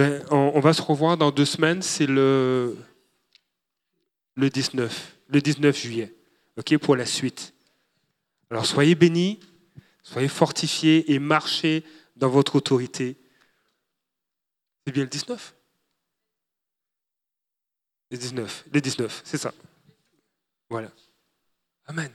S7: Ben, on, va se revoir dans deux semaines, c'est le, le 19, le 19 juillet, ok, pour la suite. Alors soyez bénis, soyez fortifiés et marchez dans votre autorité. C'est bien le 19 Le 19, le 19, c'est ça. Voilà. Amen.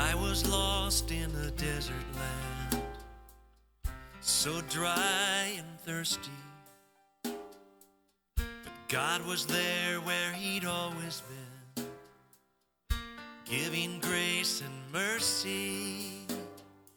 S8: I was lost in a desert land, so dry and thirsty. But God was there where He'd always been, giving grace and mercy.